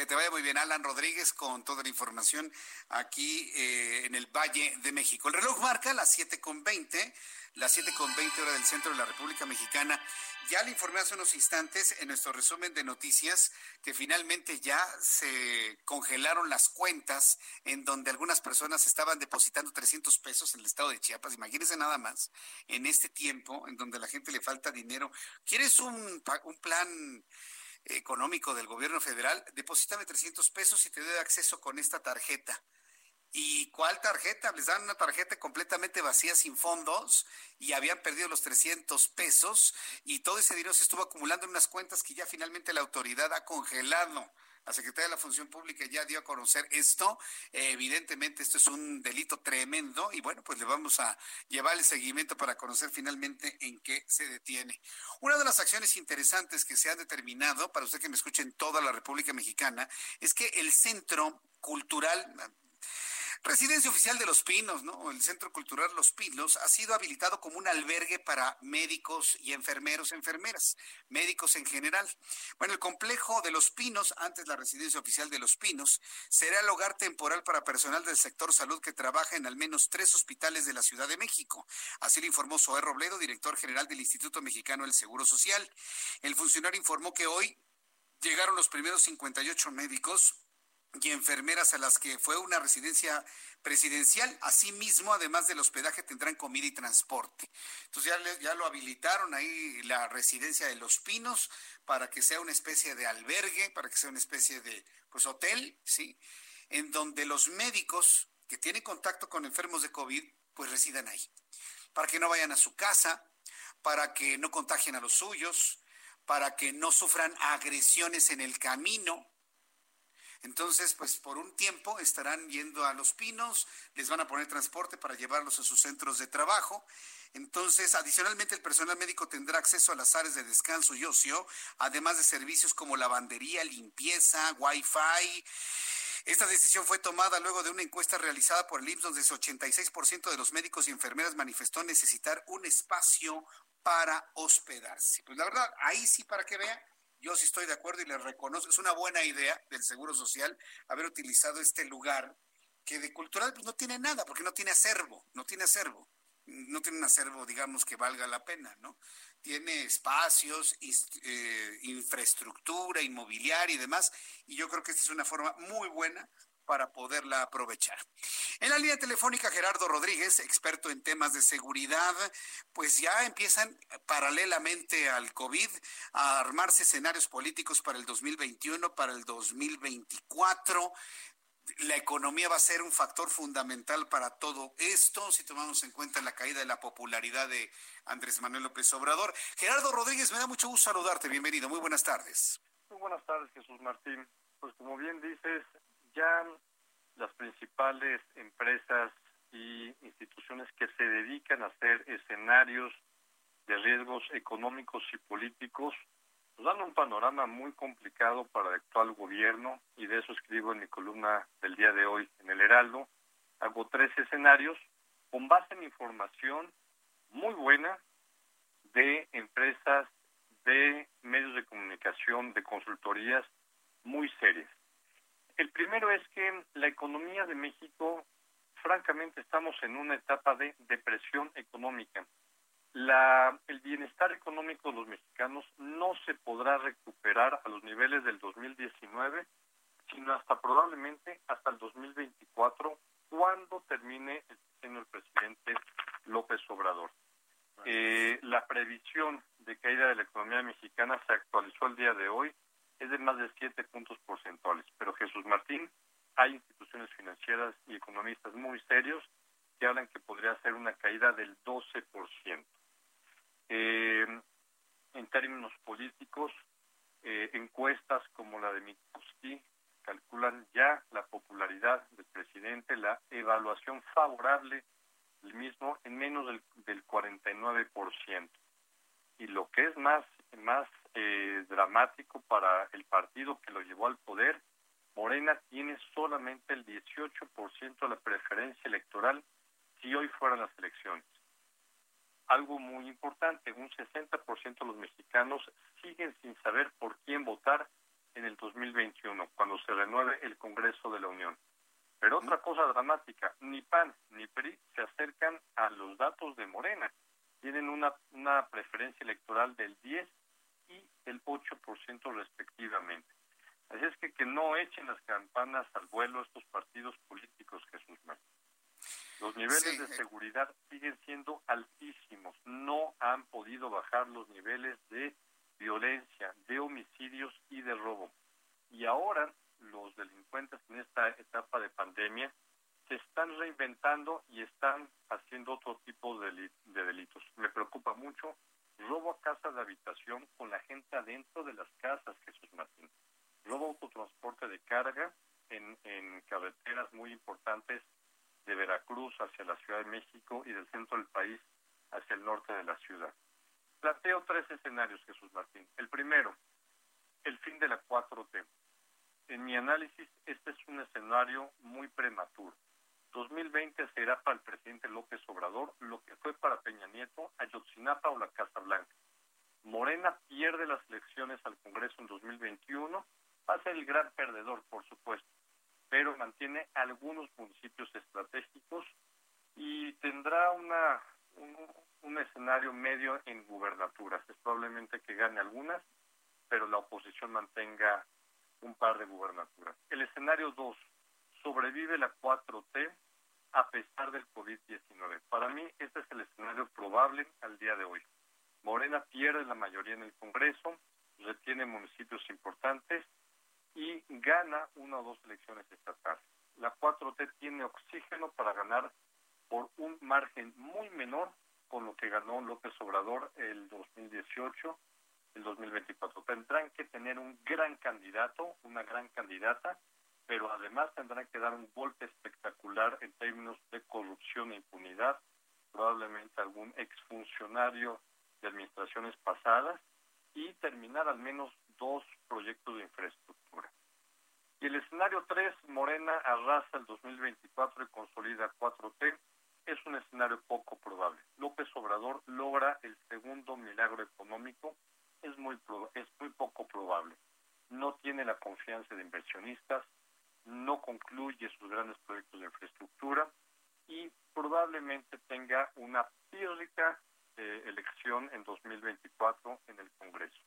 Que te vaya muy bien, Alan Rodríguez, con toda la información aquí eh, en el Valle de México. El reloj marca las siete con veinte las 7 con 20 horas del centro de la República Mexicana. Ya le informé hace unos instantes en nuestro resumen de noticias que finalmente ya se congelaron las cuentas en donde algunas personas estaban depositando 300 pesos en el estado de Chiapas. Imagínense nada más en este tiempo en donde la gente le falta dinero. ¿Quieres un plan? Económico del gobierno federal, deposítame 300 pesos y te doy acceso con esta tarjeta ¿Y cuál tarjeta? Les dan una tarjeta completamente vacía, sin fondos, y habían perdido los 300 pesos, y todo ese dinero se estuvo acumulando en unas cuentas que ya finalmente la autoridad ha congelado. La Secretaría de la Función Pública ya dio a conocer esto. evidentemente, esto es un delito tremendo y bueno, pues le vamos a llevar el seguimiento para conocer finalmente en qué se detiene. Una de las acciones interesantes que se han determinado, para usted que me escuche en toda la República Mexicana, es que el Centro Cultural Residencia Oficial de Los Pinos, ¿no? El Centro Cultural Los Pinos ha sido habilitado como un albergue para médicos y enfermeros, enfermeras, médicos en general. Bueno, el complejo de Los Pinos, antes la Residencia Oficial de Los Pinos, será el hogar temporal para personal del sector salud que trabaja en al menos tres hospitales de la Ciudad de México. Así lo informó Zoé Robledo, director general del Instituto Mexicano del Seguro Social. El funcionario informó que hoy llegaron los primeros 58 médicos y enfermeras a las que fue una residencia presidencial. Asimismo, además del hospedaje, tendrán comida y transporte. Entonces ya, ya lo habilitaron ahí la residencia de Los Pinos para que sea una especie de albergue, para que sea una especie de pues hotel, ¿sí? En donde los médicos que tienen contacto con enfermos de COVID, pues residan ahí. Para que no vayan a su casa, para que no contagien a los suyos, para que no sufran agresiones en el camino, entonces, pues por un tiempo estarán yendo a Los Pinos, les van a poner transporte para llevarlos a sus centros de trabajo. Entonces, adicionalmente, el personal médico tendrá acceso a las áreas de descanso y ocio, además de servicios como lavandería, limpieza, wifi. Esta decisión fue tomada luego de una encuesta realizada por el IMSS, donde el 86% de los médicos y enfermeras manifestó necesitar un espacio para hospedarse. Pues la verdad, ahí sí, para que vean, yo sí estoy de acuerdo y le reconozco, es una buena idea del Seguro Social haber utilizado este lugar que de cultural pues no tiene nada, porque no tiene acervo, no tiene acervo, no tiene un acervo, digamos, que valga la pena, ¿no? Tiene espacios, eh, infraestructura, inmobiliaria y demás, y yo creo que esta es una forma muy buena para poderla aprovechar. En la línea telefónica, Gerardo Rodríguez, experto en temas de seguridad, pues ya empiezan paralelamente al COVID a armarse escenarios políticos para el 2021, para el 2024 la economía va a ser un factor fundamental para todo esto, si tomamos en cuenta la caída de la popularidad de Andrés Manuel López Obrador. Gerardo Rodríguez, me da mucho gusto saludarte, bienvenido, muy buenas tardes. Muy buenas tardes, Jesús Martín. Pues como bien dices, ya las principales empresas y instituciones que se dedican a hacer escenarios de riesgos económicos y políticos nos dan un panorama muy complicado para el actual gobierno y de eso escribo en mi columna del día de hoy en el Heraldo. Hago tres escenarios con base en información muy buena de empresas, de medios de comunicación, de consultorías muy serias. El primero es que la economía de México, francamente, estamos en una etapa de depresión económica. La, el bienestar económico de los mexicanos no se podrá recuperar a los niveles del 2019, sino hasta probablemente hasta el 2024, cuando termine el del presidente López Obrador. Eh, la previsión de caída de la economía mexicana se actualizó el día de hoy es de más de 7 puntos porcentuales. Pero Jesús Martín, hay instituciones financieras y economistas muy serios que hablan que podría ser una caída del 12%. Eh, en términos políticos, eh, encuestas como la de Mikuski calculan ya la popularidad del presidente, la evaluación favorable del mismo en menos del, del 49%. Y lo que es más, más eh, dramático para el partido que lo llevó al poder. Morena tiene solamente el 18% de la preferencia electoral si hoy fueran las elecciones. Algo muy importante, un 60% de los mexicanos siguen sin saber por quién votar en el 2021, cuando se renueve el Congreso de la Unión. Pero otra cosa dramática, ni PAN ni PRI se acercan a los datos de Morena. Tienen una, una preferencia electoral del 10 y el 8% respectivamente. Así es que que no echen las campanas al vuelo estos partidos políticos, Jesús. Los niveles de seguridad siguen siendo altísimos. No han podido bajar los niveles de violencia, de homicidios y de robo. Y ahora los delincuentes en esta etapa de pandemia se están reinventando y están haciendo otro tipo de, delitos. Me preocupa mucho robo a casa de habitación con la gente adentro de las casas, Jesús Martín. Robo autotransporte de carga en, en carreteras muy importantes de Veracruz hacia la Ciudad de México y del centro del país hacia el norte de la ciudad. Planteo tres escenarios, Jesús Martín. El primero, el fin de la 4T. En mi análisis, este es un escenario muy prematuro. 2020 será para el presidente López Obrador lo que fue para Peña Nieto, Ayotzinapa o la Casa Blanca. Morena pierde las elecciones al Congreso en 2021, va a ser el gran perdedor, por supuesto, pero mantiene algunos municipios estratégicos y tendrá una, un, un escenario medio en gubernaturas. Es probablemente que gane algunas, pero la oposición mantenga un par de gubernaturas. El escenario 2, sobrevive la 4T a pesar del COVID-19. Para mí, este es el escenario probable al día de hoy. Morena pierde la mayoría en el Congreso, retiene municipios importantes y gana una o dos elecciones estatales. La 4T tiene oxígeno para ganar por un margen muy menor con lo que ganó López Obrador el 2018, el 2024. Tendrán que tener un gran candidato, una gran candidata, pero además tendrán que dar un golpe espectacular en términos de corrupción e impunidad, probablemente algún exfuncionario de administraciones pasadas y terminar al menos dos proyectos de infraestructura. Y el escenario 3, Morena arrasa el 2024 y consolida 4T, es un escenario poco probable. López Obrador logra el segundo milagro económico, es muy, es muy poco probable. No tiene la confianza de inversionistas, no concluye sus grandes proyectos de infraestructura y probablemente tenga una pírrica eh, elección en 2024 en el Congreso.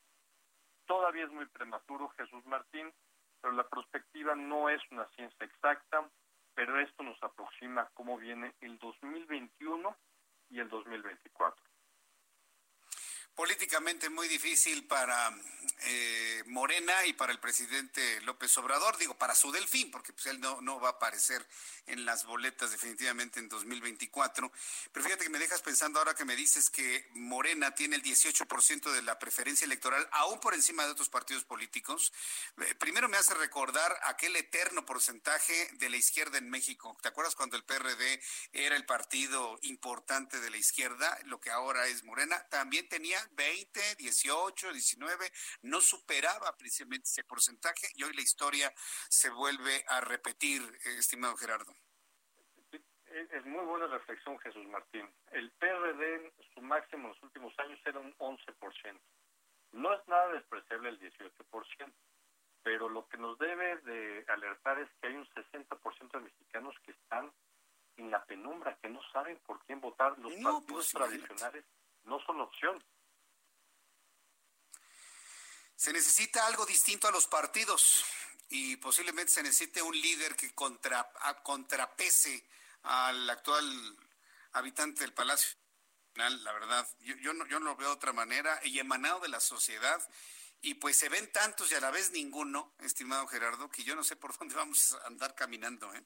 Todavía es muy prematuro, Jesús Martín, pero la perspectiva no es una ciencia exacta, pero esto nos aproxima cómo viene el 2021 y el 2024 políticamente muy difícil para eh, Morena y para el presidente López Obrador, digo, para su delfín, porque pues, él no, no va a aparecer en las boletas definitivamente en 2024. Pero fíjate que me dejas pensando ahora que me dices que Morena tiene el 18% de la preferencia electoral, aún por encima de otros partidos políticos. Eh, primero me hace recordar aquel eterno porcentaje de la izquierda en México. ¿Te acuerdas cuando el PRD era el partido importante de la izquierda, lo que ahora es Morena? También tenía 20, 18, 19, no superaba precisamente ese porcentaje y hoy la historia se vuelve a repetir, estimado Gerardo. Es muy buena reflexión, Jesús Martín. El PRD, su máximo en los últimos años era un 11%. No es nada despreciable el 18%, pero lo que nos debe de alertar es que hay un 60% de mexicanos que están en la penumbra, que no saben por quién votar. Los partidos pues, tradicionales no son opción. Se necesita algo distinto a los partidos y posiblemente se necesite un líder que contra, contrapese al actual habitante del Palacio la verdad, yo, yo, no, yo no lo veo de otra manera, y emanado de la sociedad, y pues se ven tantos y a la vez ninguno, estimado Gerardo, que yo no sé por dónde vamos a andar caminando. ¿eh?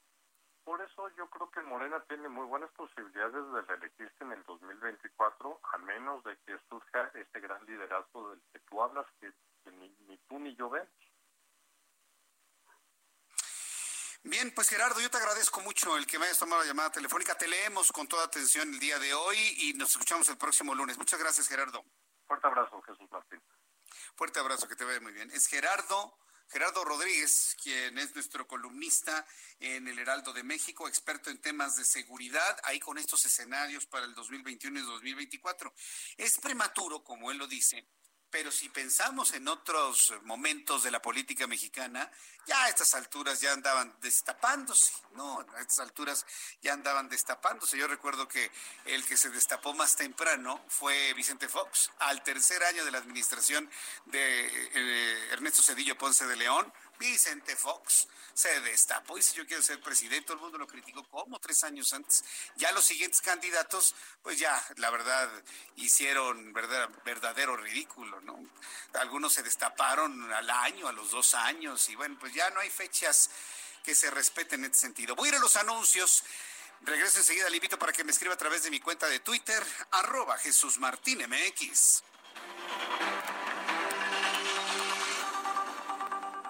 Por eso yo creo que Morena tiene muy buenas posibilidades de reelegirse en el 2024, a menos de que surja este gran liderazgo del que tú hablas, que ni, tú ni yo vemos. Bien, pues Gerardo, yo te agradezco mucho el que me hayas tomado la llamada telefónica. Te leemos con toda atención el día de hoy y nos escuchamos el próximo lunes. Muchas gracias, Gerardo. Fuerte abrazo, Jesús Martín. Fuerte abrazo, que te vaya muy bien. Es Gerardo, Gerardo Rodríguez, quien es nuestro columnista en el Heraldo de México, experto en temas de seguridad, ahí con estos escenarios para el 2021 y 2024. Es prematuro, como él lo dice, pero si pensamos en otros momentos de la política mexicana, ya a estas alturas ya andaban destapándose, ¿no? A estas alturas ya andaban destapándose. Yo recuerdo que el que se destapó más temprano fue Vicente Fox, al tercer año de la administración de eh, Ernesto Cedillo Ponce de León, Vicente Fox se destapó y si yo quiero ser presidente, todo el mundo lo criticó como tres años antes. Ya los siguientes candidatos, pues ya, la verdad, hicieron verdad, verdadero ridículo, ¿no? Algunos se destaparon al año, a los dos años, y bueno, pues ya no hay fechas que se respete en este sentido. Voy a ir a los anuncios. Regreso enseguida, le invito para que me escriba a través de mi cuenta de Twitter, arroba Jesús Martín MX.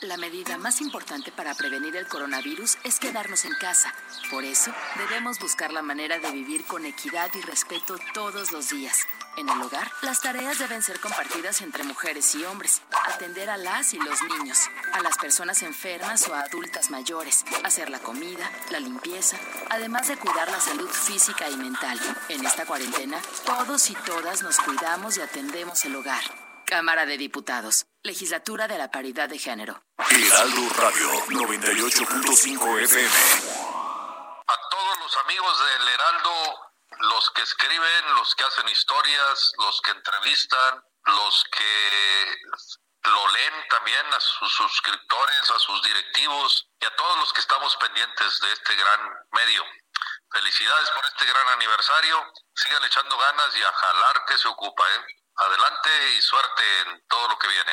La medida más importante para prevenir el coronavirus es quedarnos en casa. Por eso, debemos buscar la manera de vivir con equidad y respeto todos los días. En el hogar, las tareas deben ser compartidas entre mujeres y hombres. Atender a las y los niños, a las personas enfermas o a adultas mayores, hacer la comida, la limpieza, además de cuidar la salud física y mental. En esta cuarentena, todos y todas nos cuidamos y atendemos el hogar. Cámara de Diputados. Legislatura de la Paridad de Género. Heraldo Radio 98.5 FM. A todos los amigos del Heraldo, los que escriben, los que hacen historias, los que entrevistan, los que lo leen también, a sus suscriptores, a sus directivos y a todos los que estamos pendientes de este gran medio. Felicidades por este gran aniversario. Sigan echando ganas y a jalar que se ocupa, ¿eh? Adelante y suerte en todo lo que viene.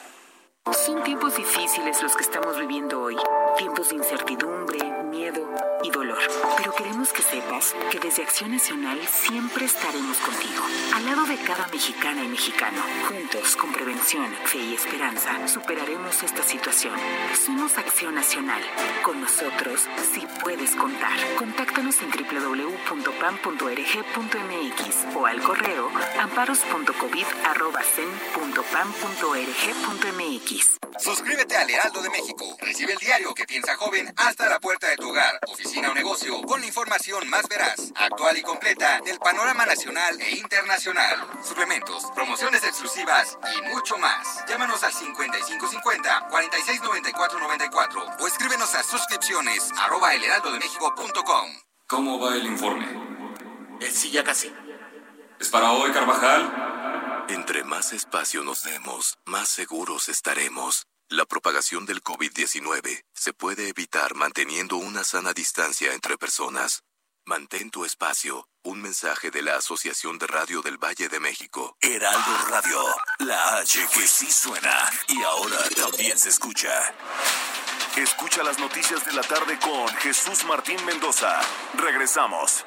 Son tiempos difíciles los que estamos viviendo hoy. Tiempos de incertidumbre, miedo y dolor. Pero queremos que sepas que desde Acción Nacional siempre estaremos contigo. Al lado de cada mexicana y mexicano. Juntos, con prevención, fe y esperanza, superaremos esta situación. Somos Acción Nacional. Con nosotros sí puedes contar. Contáctanos en www.pam.org.mx o al correo amparos.covid.pam.org.mx. Suscríbete al Heraldo de México. Recibe el diario que piensa joven hasta la puerta de tu hogar, oficina o negocio, con la información más veraz, actual y completa del panorama nacional e internacional. Suplementos, promociones exclusivas y mucho más. Llámanos al 5550-469494 o escríbenos a suscripciones arroba elheraldodemexico.com. ¿Cómo va el informe? Eh, sí, ya casi. ¿Es para hoy, Carvajal? Entre más espacio nos demos, más seguros estaremos. La propagación del COVID-19 se puede evitar manteniendo una sana distancia entre personas. Mantén tu espacio. Un mensaje de la Asociación de Radio del Valle de México. Heraldo Radio, la H que sí suena y ahora también se escucha. Escucha las noticias de la tarde con Jesús Martín Mendoza. Regresamos.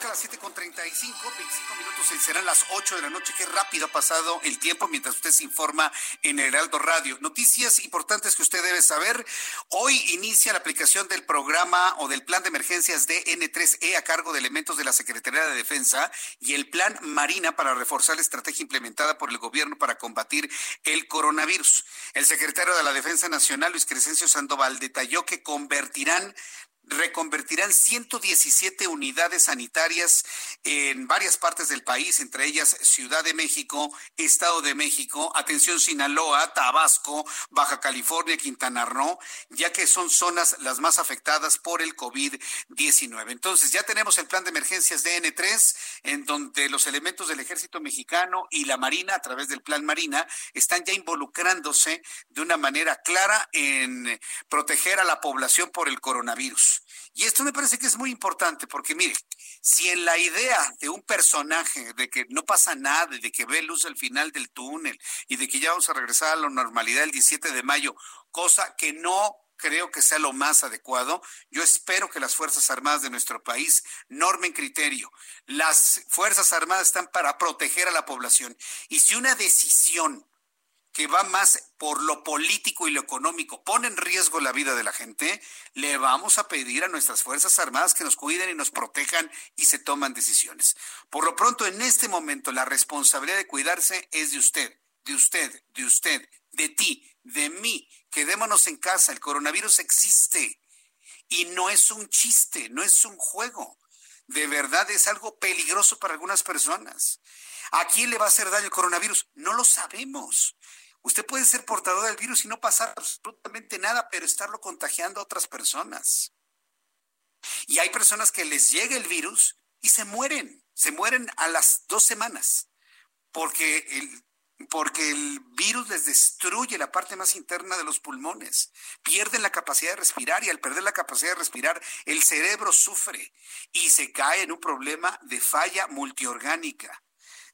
Marca las 7 con 35, 25 minutos serán las 8 de la noche. Qué rápido ha pasado el tiempo mientras usted se informa en Heraldo Radio. Noticias importantes que usted debe saber. Hoy inicia la aplicación del programa o del plan de emergencias de N3E a cargo de elementos de la Secretaría de Defensa y el plan Marina para reforzar la estrategia implementada por el gobierno para combatir el coronavirus. El secretario de la Defensa Nacional, Luis Crescencio Sandoval, detalló que convertirán reconvertirán 117 unidades sanitarias en varias partes del país, entre ellas Ciudad de México, Estado de México, atención Sinaloa, Tabasco, Baja California, Quintana Roo, ya que son zonas las más afectadas por el COVID-19. Entonces, ya tenemos el plan de emergencias de N3, en donde los elementos del ejército mexicano y la Marina, a través del plan Marina, están ya involucrándose de una manera clara en proteger a la población por el coronavirus. Y esto me parece que es muy importante porque mire, si en la idea de un personaje de que no pasa nada, de que ve luz al final del túnel y de que ya vamos a regresar a la normalidad el 17 de mayo, cosa que no creo que sea lo más adecuado. Yo espero que las Fuerzas Armadas de nuestro país normen criterio. Las Fuerzas Armadas están para proteger a la población. Y si una decisión que va más por lo político y lo económico, pone en riesgo la vida de la gente, le vamos a pedir a nuestras Fuerzas Armadas que nos cuiden y nos protejan y se toman decisiones. Por lo pronto, en este momento, la responsabilidad de cuidarse es de usted, de usted, de usted, de ti, de mí. Quedémonos en casa, el coronavirus existe y no es un chiste, no es un juego. De verdad es algo peligroso para algunas personas. ¿A quién le va a hacer daño el coronavirus? No lo sabemos. Usted puede ser portador del virus y no pasar absolutamente nada, pero estarlo contagiando a otras personas. Y hay personas que les llega el virus y se mueren, se mueren a las dos semanas, porque el, porque el virus les destruye la parte más interna de los pulmones, pierden la capacidad de respirar y al perder la capacidad de respirar, el cerebro sufre y se cae en un problema de falla multiorgánica.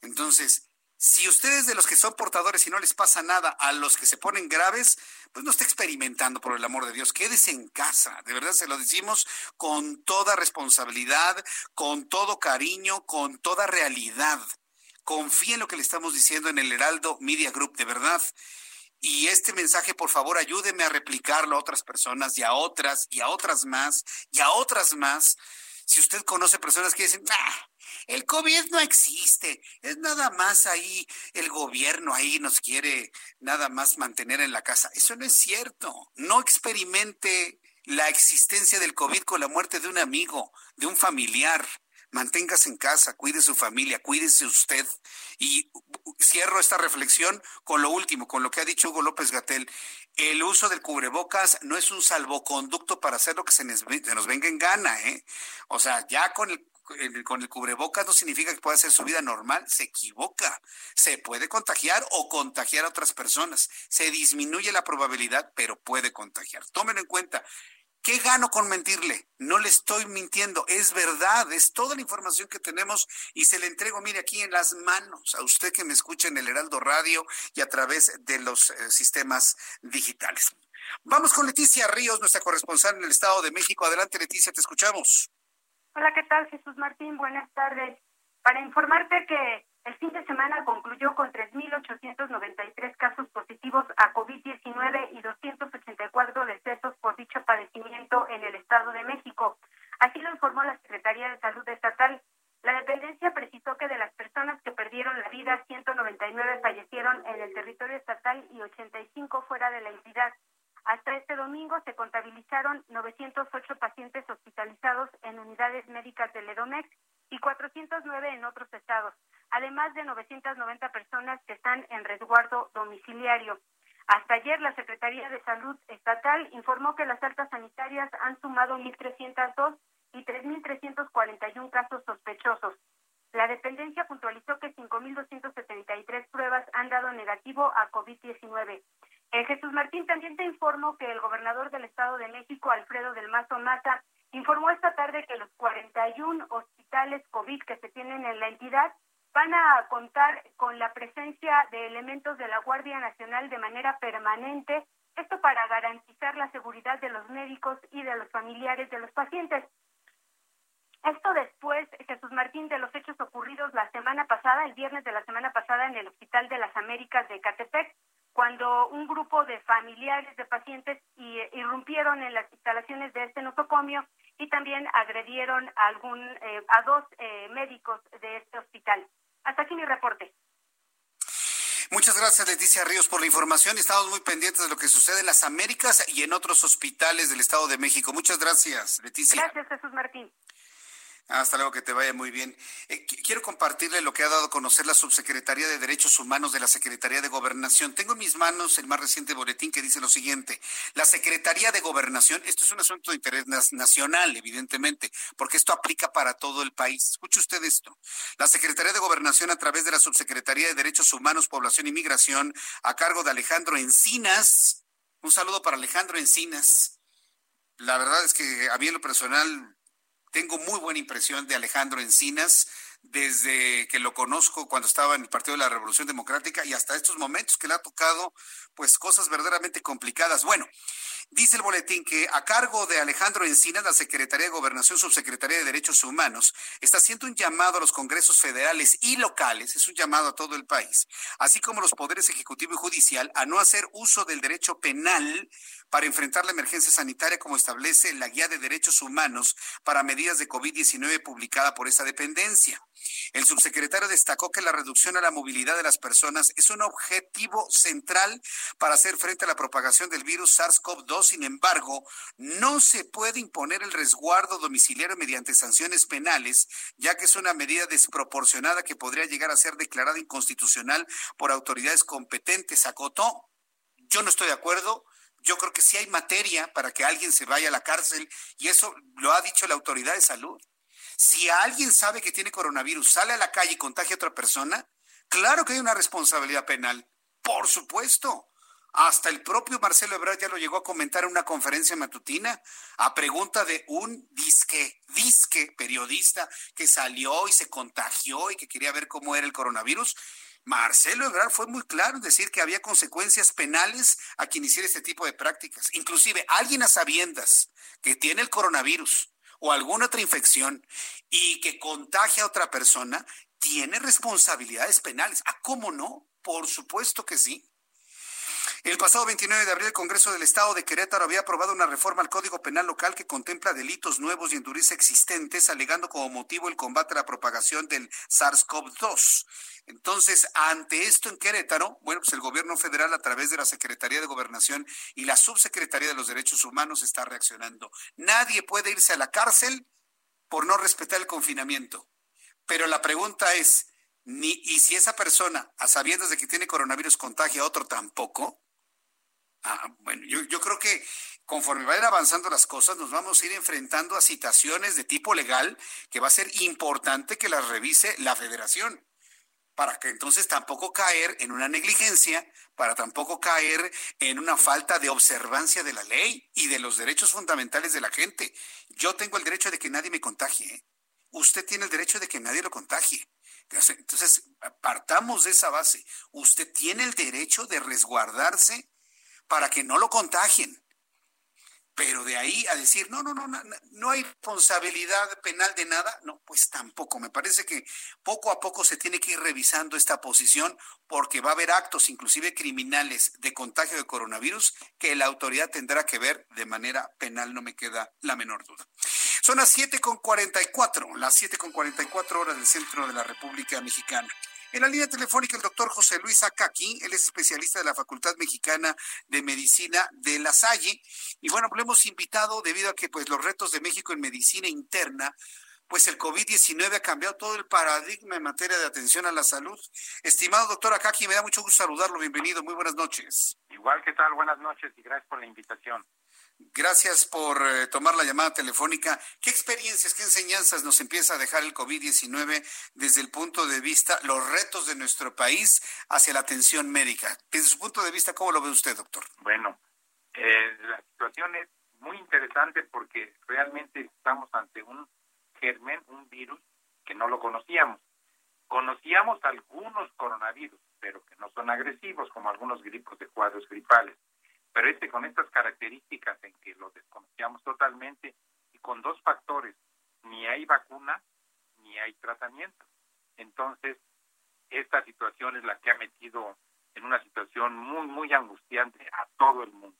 Entonces, si ustedes de los que son portadores y no les pasa nada, a los que se ponen graves, pues no está experimentando, por el amor de Dios. Quédese en casa. De verdad se lo decimos con toda responsabilidad, con todo cariño, con toda realidad. Confíe en lo que le estamos diciendo en el Heraldo Media Group, de verdad. Y este mensaje, por favor, ayúdeme a replicarlo a otras personas y a otras y a otras más y a otras más. Si usted conoce personas que dicen, ah, el COVID no existe, es nada más ahí, el gobierno ahí nos quiere nada más mantener en la casa. Eso no es cierto. No experimente la existencia del COVID con la muerte de un amigo, de un familiar. Manténgase en casa, cuide su familia, cuídese usted. Y cierro esta reflexión con lo último, con lo que ha dicho Hugo López Gatel. El uso del cubrebocas no es un salvoconducto para hacer lo que se nos, venga en gana, ¿eh? O sea, ya con el con el cubrebocas no significa que pueda hacer su vida normal, se equivoca. Se puede contagiar o contagiar a otras personas. Se disminuye la probabilidad, pero puede contagiar. Tómenlo en cuenta. ¿Qué gano con mentirle? No le estoy mintiendo, es verdad, es toda la información que tenemos y se le entrego, mire, aquí en las manos a usted que me escucha en el Heraldo Radio y a través de los eh, sistemas digitales. Vamos con Leticia Ríos, nuestra corresponsal en el Estado de México. Adelante, Leticia, te escuchamos. Hola, ¿qué tal Jesús Martín? Buenas tardes. Para informarte que el fin de semana concluyó con 3.893 casos positivos a COVID-19 y 284 decesos por dicho padecimiento en el Estado de México. Así lo informó la Secretaría de Salud Estatal. La dependencia precisó que de las personas que perdieron la vida, 199 fallecieron en el territorio estatal y 85 fuera de la entidad. Hasta este domingo se contabilizaron 908 pacientes hospitalizados en unidades médicas del Edomex y 409 en otros estados, además de 990 personas que están en resguardo domiciliario. Hasta ayer la Secretaría de Salud Estatal informó que las altas sanitarias han sumado 1.302 y 3.341 casos sospechosos. La dependencia puntualizó que 5.273 pruebas han dado negativo a COVID-19. Eh, Jesús Martín, también te informo que el gobernador del Estado de México, Alfredo del Mazo Mata, informó esta tarde que los 41 hospitales COVID que se tienen en la entidad van a contar con la presencia de elementos de la Guardia Nacional de manera permanente, esto para garantizar la seguridad de los médicos y de los familiares de los pacientes. Esto después, Jesús Martín, de los hechos ocurridos la semana pasada, el viernes de la semana pasada en el Hospital de las Américas de Catepec, cuando un grupo de familiares de pacientes irrumpieron en las instalaciones de este nosocomio y también agredieron a, algún, eh, a dos eh, médicos de este hospital. Hasta aquí mi reporte. Muchas gracias, Leticia Ríos, por la información. Estamos muy pendientes de lo que sucede en las Américas y en otros hospitales del Estado de México. Muchas gracias, Leticia. Gracias, Jesús Martín. Hasta luego, que te vaya muy bien. Eh, quiero compartirle lo que ha dado a conocer la Subsecretaría de Derechos Humanos de la Secretaría de Gobernación. Tengo en mis manos el más reciente boletín que dice lo siguiente. La Secretaría de Gobernación, esto es un asunto de interés nacional, evidentemente, porque esto aplica para todo el país. Escuche usted esto. La Secretaría de Gobernación, a través de la Subsecretaría de Derechos Humanos, Población y Migración, a cargo de Alejandro Encinas. Un saludo para Alejandro Encinas La verdad es que a mí en lo personal tengo muy buena impresión de Alejandro Encinas desde que lo conozco cuando estaba en el Partido de la Revolución Democrática y hasta estos momentos que le ha tocado pues cosas verdaderamente complicadas. Bueno, Dice el boletín que a cargo de Alejandro Encinas, la Secretaría de Gobernación, Subsecretaría de Derechos Humanos, está haciendo un llamado a los congresos federales y locales, es un llamado a todo el país, así como los poderes ejecutivo y judicial, a no hacer uso del derecho penal para enfrentar la emergencia sanitaria como establece la Guía de Derechos Humanos para Medidas de COVID-19 publicada por esa dependencia. El subsecretario destacó que la reducción a la movilidad de las personas es un objetivo central para hacer frente a la propagación del virus SARS-CoV-2. Sin embargo, no se puede imponer el resguardo domiciliario mediante sanciones penales, ya que es una medida desproporcionada que podría llegar a ser declarada inconstitucional por autoridades competentes. Acotó. Yo no estoy de acuerdo yo creo que sí hay materia para que alguien se vaya a la cárcel y eso lo ha dicho la autoridad de salud. Si alguien sabe que tiene coronavirus, sale a la calle y contagia a otra persona, claro que hay una responsabilidad penal. Por supuesto. Hasta el propio Marcelo Ebrard ya lo llegó a comentar en una conferencia matutina a pregunta de un disque, disque periodista que salió y se contagió y que quería ver cómo era el coronavirus. Marcelo Ebrard fue muy claro en decir que había consecuencias penales a quien hiciera este tipo de prácticas. Inclusive alguien a sabiendas que tiene el coronavirus o alguna otra infección y que contagia a otra persona, tiene responsabilidades penales. Ah, ¿cómo no? Por supuesto que sí. El pasado 29 de abril, el Congreso del Estado de Querétaro había aprobado una reforma al Código Penal local que contempla delitos nuevos y endurece existentes, alegando como motivo el combate a la propagación del SARS-CoV-2. Entonces, ante esto en Querétaro, bueno, pues el gobierno federal a través de la Secretaría de Gobernación y la Subsecretaría de los Derechos Humanos está reaccionando. Nadie puede irse a la cárcel por no respetar el confinamiento. Pero la pregunta es, ni, ¿y si esa persona, a sabiendas de que tiene coronavirus, contagia a otro tampoco? Ah, bueno, yo, yo creo que conforme vayan avanzando las cosas, nos vamos a ir enfrentando a situaciones de tipo legal que va a ser importante que las revise la federación para que entonces tampoco caer en una negligencia, para tampoco caer en una falta de observancia de la ley y de los derechos fundamentales de la gente. Yo tengo el derecho de que nadie me contagie. ¿eh? Usted tiene el derecho de que nadie lo contagie. Entonces, partamos de esa base. Usted tiene el derecho de resguardarse para que no lo contagien. Pero de ahí a decir, no, no, no, no, no hay responsabilidad penal de nada, no, pues tampoco. Me parece que poco a poco se tiene que ir revisando esta posición porque va a haber actos, inclusive criminales, de contagio de coronavirus que la autoridad tendrá que ver de manera penal, no me queda la menor duda. Son las 7.44, las 7.44 horas del centro de la República Mexicana. En la línea telefónica el doctor José Luis Acaqui, él es especialista de la Facultad Mexicana de Medicina de La Salle. Y bueno, pues lo hemos invitado debido a que pues los retos de México en medicina interna pues el COVID-19 ha cambiado todo el paradigma en materia de atención a la salud. Estimado doctor Acaqui, me da mucho gusto saludarlo. Bienvenido. Muy buenas noches. Igual, ¿qué tal? Buenas noches y gracias por la invitación. Gracias por eh, tomar la llamada telefónica. ¿Qué experiencias, qué enseñanzas nos empieza a dejar el COVID-19 desde el punto de vista, los retos de nuestro país hacia la atención médica? Desde su punto de vista, ¿cómo lo ve usted, doctor? Bueno, eh, la situación es muy interesante porque realmente estamos ante un germen, un virus que no lo conocíamos. Conocíamos algunos coronavirus, pero que no son agresivos, como algunos gripos de cuadros gripales pero este con estas características en que lo desconocíamos totalmente y con dos factores, ni hay vacuna ni hay tratamiento. Entonces, esta situación es la que ha metido en una situación muy, muy angustiante a todo el mundo.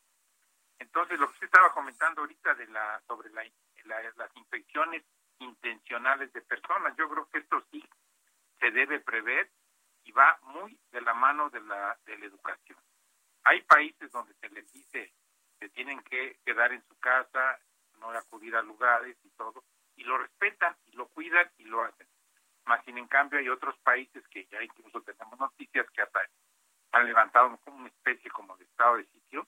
Entonces, lo que usted estaba comentando ahorita de la, sobre la, las infecciones intencionales de personas, yo creo que esto sí se debe prever y va muy de la mano de la, de la educación. Hay países donde se les dice que tienen que quedar en su casa, no acudir a lugares y todo, y lo respetan y lo cuidan y lo hacen. Más sin en cambio hay otros países que ya incluso tenemos noticias que hasta han levantado como una especie como de estado de sitio,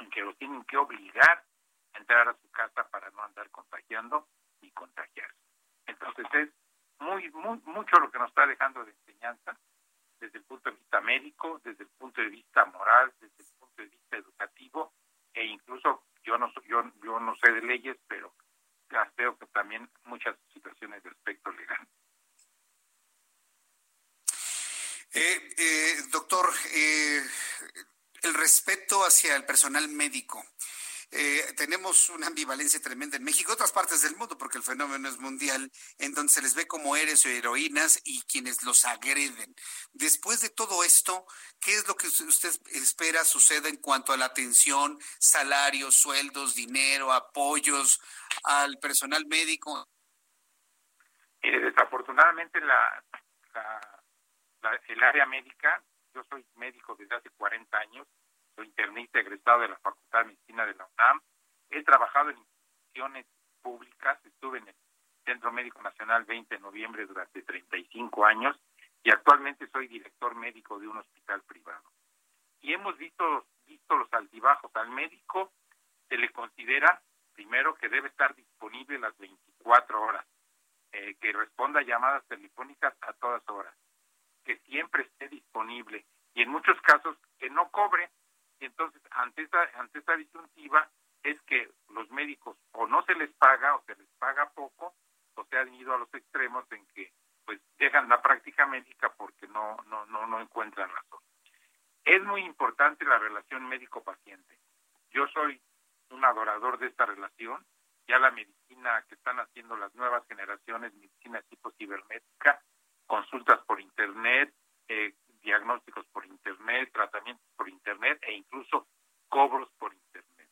en que los tienen que obligar a entrar a su casa para no andar contagiando ni contagiarse. Entonces es muy, muy mucho lo que nos está dejando de enseñanza desde el punto de vista médico, desde el punto de vista moral, desde el punto de vista educativo e incluso yo no yo yo no sé de leyes, pero veo que también muchas situaciones de aspecto legal. Eh, eh, doctor, eh, el respeto hacia el personal médico. Eh, tenemos una ambivalencia tremenda en México, otras partes del mundo, porque el fenómeno es mundial, en donde se les ve como héroes o heroínas y quienes los agreden. Después de todo esto, ¿qué es lo que usted espera suceda en cuanto a la atención, salarios, sueldos, dinero, apoyos al personal médico? desafortunadamente la, el área médica, yo soy médico desde hace 40 años, soy internista egresado de la Facultad de Medicina de la UNAM. He trabajado en instituciones públicas, estuve en el Centro Médico Nacional 20 de noviembre durante 35 años y actualmente soy director médico de un hospital privado. Y hemos visto, visto los altibajos. Al médico se le considera, primero, que debe estar disponible las 24 horas, eh, que responda a llamadas telefónicas a todas horas, que siempre esté disponible y en muchos casos que no cobre entonces, ante esta, ante esta disyuntiva, es que los médicos o no se les paga o se les paga poco, o se han ido a los extremos en que pues dejan la práctica médica porque no, no, no, no encuentran razón. Es muy importante la relación médico-paciente. Yo soy un adorador de esta relación. Ya la medicina que están haciendo las nuevas generaciones, medicina tipo cibernética, consultas por internet, eh, diagnósticos por Internet, tratamientos por Internet e incluso cobros por Internet.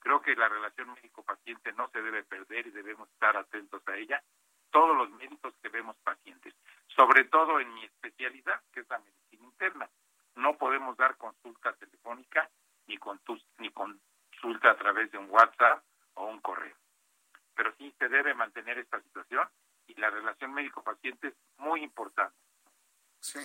Creo que la relación médico-paciente no se debe perder y debemos estar atentos a ella. Todos los médicos que vemos pacientes, sobre todo en mi especialidad, que es la medicina interna. No podemos dar consulta telefónica ni, ni consulta a través de un WhatsApp o un correo. Pero sí se debe mantener esta situación y la relación médico-paciente es muy importante Sí,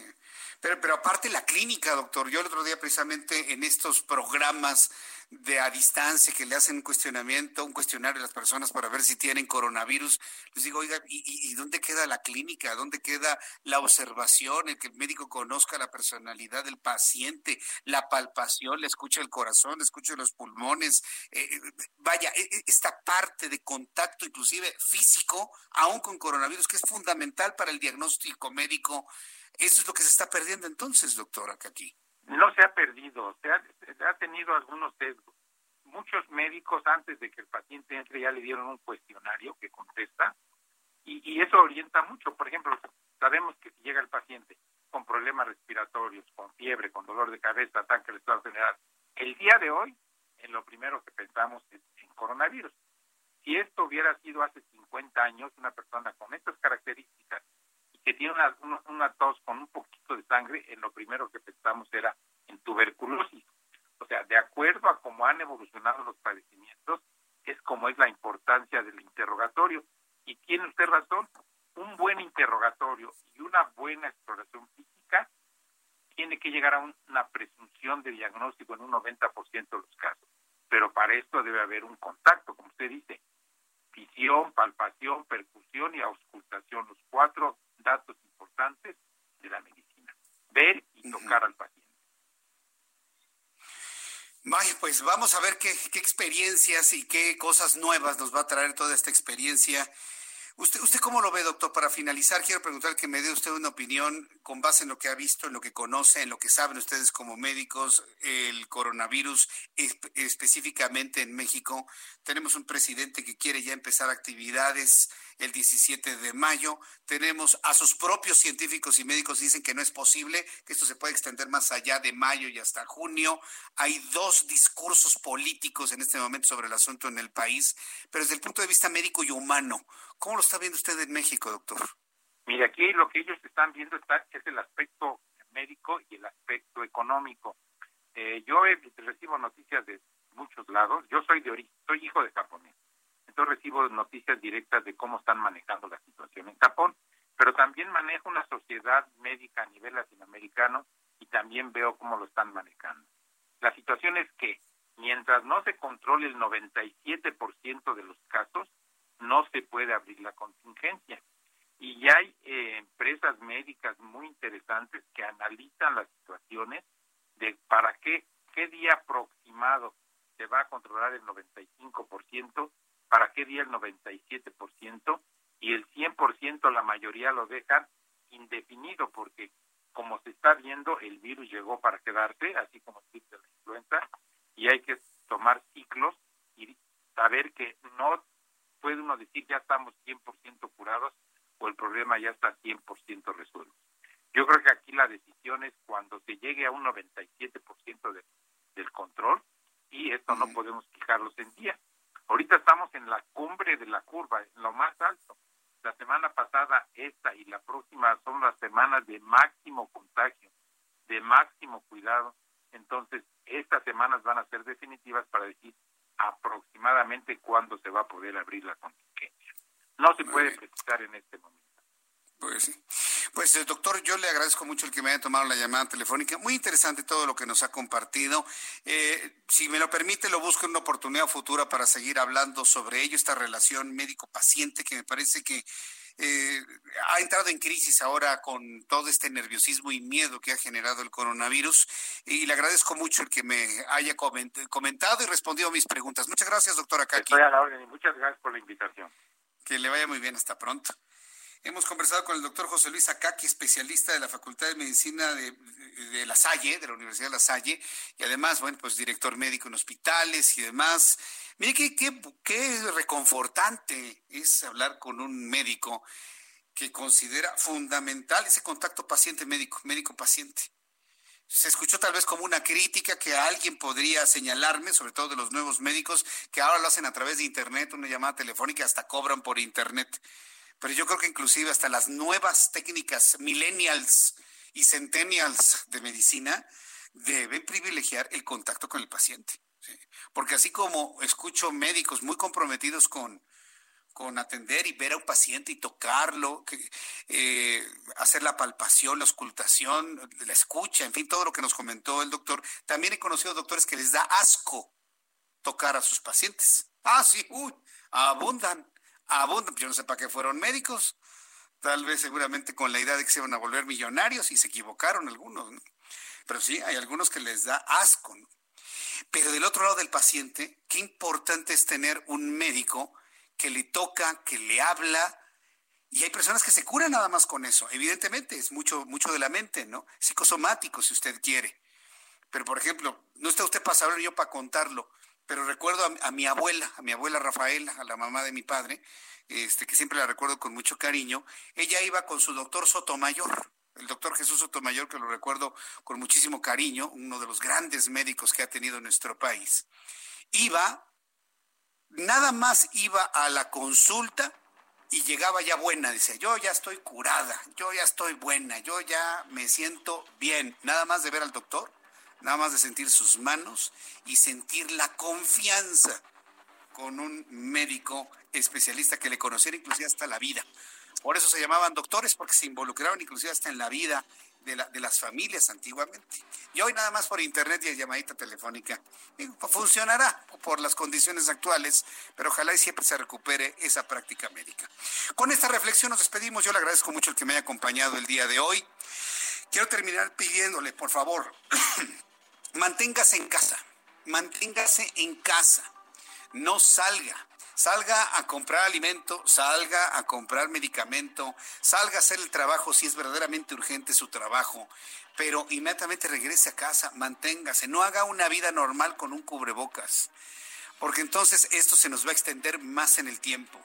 pero, pero aparte la clínica, doctor, yo el otro día precisamente en estos programas de a distancia que le hacen un cuestionamiento, un cuestionario a las personas para ver si tienen coronavirus, les digo, oiga, ¿y, dónde queda la clínica? ¿Dónde queda la observación, el que el médico conozca la personalidad del paciente, la palpación, le escucha el corazón, le escucha los pulmones? Eh, eh, vaya, e, e, esta parte de contacto inclusive físico, aún con coronavirus, que es fundamental para el diagnóstico médico eso es lo que se está perdiendo entonces, doctora. No se ha perdido, se ha, tenido algunos sesgos. Muchos médicos antes de que el paciente entre ya le dieron un cuestionario que contesta y, y eso orienta mucho. Por ejemplo, sabemos que si llega el paciente con problemas respiratorios, con fiebre, con dolor de cabeza, ataque al estado general, el día de hoy, en lo primero que pensamos es en coronavirus. Si esto hubiera sido hace 50 años, una persona con estas características que tiene una, una, tos con un poquito de sangre, en lo primero que pensamos era en tuberculosis. O sea, de acuerdo a cómo han evolucionado los padecimientos, es como es la importancia del interrogatorio. Y tiene usted razón, un buen interrogatorio y una buena exploración física tiene que llegar a una presunción de diagnóstico en un 90% de los casos. Pero para esto debe haber un contacto, como usted dice, visión, palpación, percusión y auscultación, los cuatro datos importantes de la medicina. Ver y tocar al paciente. Vaya, pues vamos a ver qué, qué experiencias y qué cosas nuevas nos va a traer toda esta experiencia ¿Usted, ¿Usted cómo lo ve, doctor? Para finalizar, quiero preguntar que me dé usted una opinión con base en lo que ha visto, en lo que conoce, en lo que saben ustedes como médicos, el coronavirus específicamente en México. Tenemos un presidente que quiere ya empezar actividades el 17 de mayo. Tenemos a sus propios científicos y médicos dicen que no es posible, que esto se puede extender más allá de mayo y hasta junio. Hay dos discursos políticos en este momento sobre el asunto en el país, pero desde el punto de vista médico y humano, ¿Cómo lo está viendo usted en México, doctor? Mire, aquí lo que ellos están viendo está, es el aspecto médico y el aspecto económico. Eh, yo recibo noticias de muchos lados. Yo soy de origen, soy hijo de japonés. Entonces recibo noticias directas de cómo están manejando la situación en Japón. Pero también manejo una sociedad médica a nivel latinoamericano y también veo cómo lo están manejando. La situación es que mientras no se controle el 97% de los casos, no se puede abrir la contingencia. Y ya hay eh, empresas médicas muy interesantes que analizan las situaciones de para qué, qué día aproximado se va a controlar el 95%, ¿para qué día el 97%? Y el 100% la mayoría lo dejan indefinido porque como se está viendo el virus llegó para quedarse, así como existe la influenza, y hay que tomar ciclos y saber que no puede uno decir ya estamos 100% curados o el problema ya está 100% resuelto. Yo creo que aquí la decisión es cuando se llegue a un 97% de, del control y esto no podemos fijarlos en día. Ahorita estamos en la cumbre de la curva, en lo más alto. La semana pasada, esta y la próxima son las semanas de máximo contagio, de máximo cuidado. Entonces, estas semanas van a ser definitivas para decir aproximadamente cuándo se va a poder abrir la contingencia. No se puede precisar en este momento. Pues sí. Pues eh, doctor, yo le agradezco mucho el que me haya tomado la llamada telefónica. Muy interesante todo lo que nos ha compartido. Eh, si me lo permite, lo busco en una oportunidad futura para seguir hablando sobre ello, esta relación médico-paciente que me parece que eh, ha entrado en crisis ahora con todo este nerviosismo y miedo que ha generado el coronavirus. Y le agradezco mucho el que me haya comentado y respondido a mis preguntas. Muchas gracias, doctora Kaki. Estoy a la orden y muchas gracias por la invitación. Que le vaya muy bien. Hasta pronto. Hemos conversado con el doctor José Luis Acaki, especialista de la Facultad de Medicina de, La Salle, de la Universidad de La Salle, y además, bueno, pues director médico en hospitales y demás. Mire qué, qué, qué reconfortante es hablar con un médico que considera fundamental ese contacto paciente-médico, médico-paciente. Se escuchó tal vez como una crítica que alguien podría señalarme, sobre todo de los nuevos médicos, que ahora lo hacen a través de Internet, una llamada telefónica, hasta cobran por Internet pero yo creo que inclusive hasta las nuevas técnicas millennials y centennials de medicina deben privilegiar el contacto con el paciente. Porque así como escucho médicos muy comprometidos con, con atender y ver a un paciente y tocarlo, eh, hacer la palpación, la auscultación, la escucha, en fin, todo lo que nos comentó el doctor. También he conocido doctores que les da asco tocar a sus pacientes. Ah, sí, uy, abundan abundan. Yo no sé para qué fueron médicos. Tal vez seguramente con la idea de que se iban a volver millonarios y se equivocaron algunos. Pero sí, hay algunos que les da asco. Pero del otro lado del paciente, qué importante es tener un médico que le toca, que le habla. Y hay personas que se curan nada más con eso. Evidentemente, es mucho, mucho de la mente, ¿no? Psicosomático, si usted quiere. Pero, por ejemplo, no está usted para saberlo yo para contarlo pero recuerdo a, mi abuela, a mi abuela Rafaela, a la mamá de mi padre, este, que siempre la recuerdo con mucho cariño, ella iba con su doctor Sotomayor, el doctor Jesús Sotomayor, que lo recuerdo con muchísimo cariño, uno de los grandes médicos que ha tenido nuestro país. Iba, nada más iba a la consulta y llegaba ya buena, dice, yo ya estoy curada, yo ya estoy buena, yo ya me siento bien, nada más de ver al doctor nada más de sentir sus manos y sentir la confianza con un médico especialista que le conociera inclusive hasta la vida. Por eso se llamaban doctores, porque se involucraban inclusive hasta en la vida de, de las familias antiguamente. Y hoy nada más por internet y llamadita telefónica. funcionará por las condiciones actuales, pero ojalá y siempre se recupere esa práctica médica. Con esta reflexión nos despedimos. Yo le agradezco mucho el que me haya acompañado el día de hoy. Quiero terminar pidiéndole, por favor, manténgase en casa, manténgase en casa, no salga. Salga a comprar alimento, salga a comprar medicamento, salga a hacer el trabajo si es verdaderamente urgente su trabajo, pero inmediatamente regrese a casa, manténgase, no haga una vida normal con un cubrebocas, porque entonces esto se nos va a extender más en el tiempo.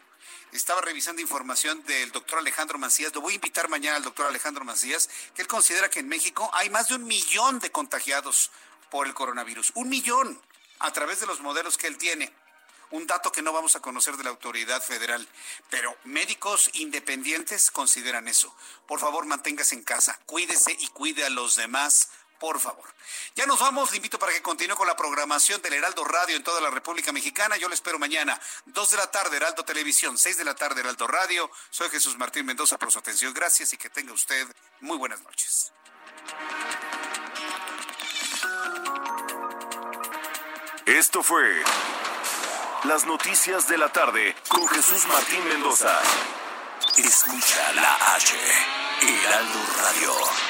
Estaba revisando información del doctor Alejandro Macías. Lo voy a invitar mañana al doctor Alejandro Macías, que él considera que en México hay más de un millón de contagiados por el coronavirus. Un millón a través de los modelos que él tiene. Un dato que no vamos a conocer de la autoridad federal, pero médicos independientes consideran eso. Por favor, manténgase en casa, cuídese y cuide a los demás por favor. Ya nos vamos, le invito para que continúe con la programación del Heraldo Radio en toda la República Mexicana. Yo le espero mañana, 2 de la tarde, Heraldo Televisión, 6 de la tarde, Heraldo Radio. Soy Jesús Martín Mendoza por su atención. Gracias y que tenga usted muy buenas noches. Esto fue Las Noticias de la Tarde con Jesús Martín Mendoza. Escucha la H, Heraldo Radio.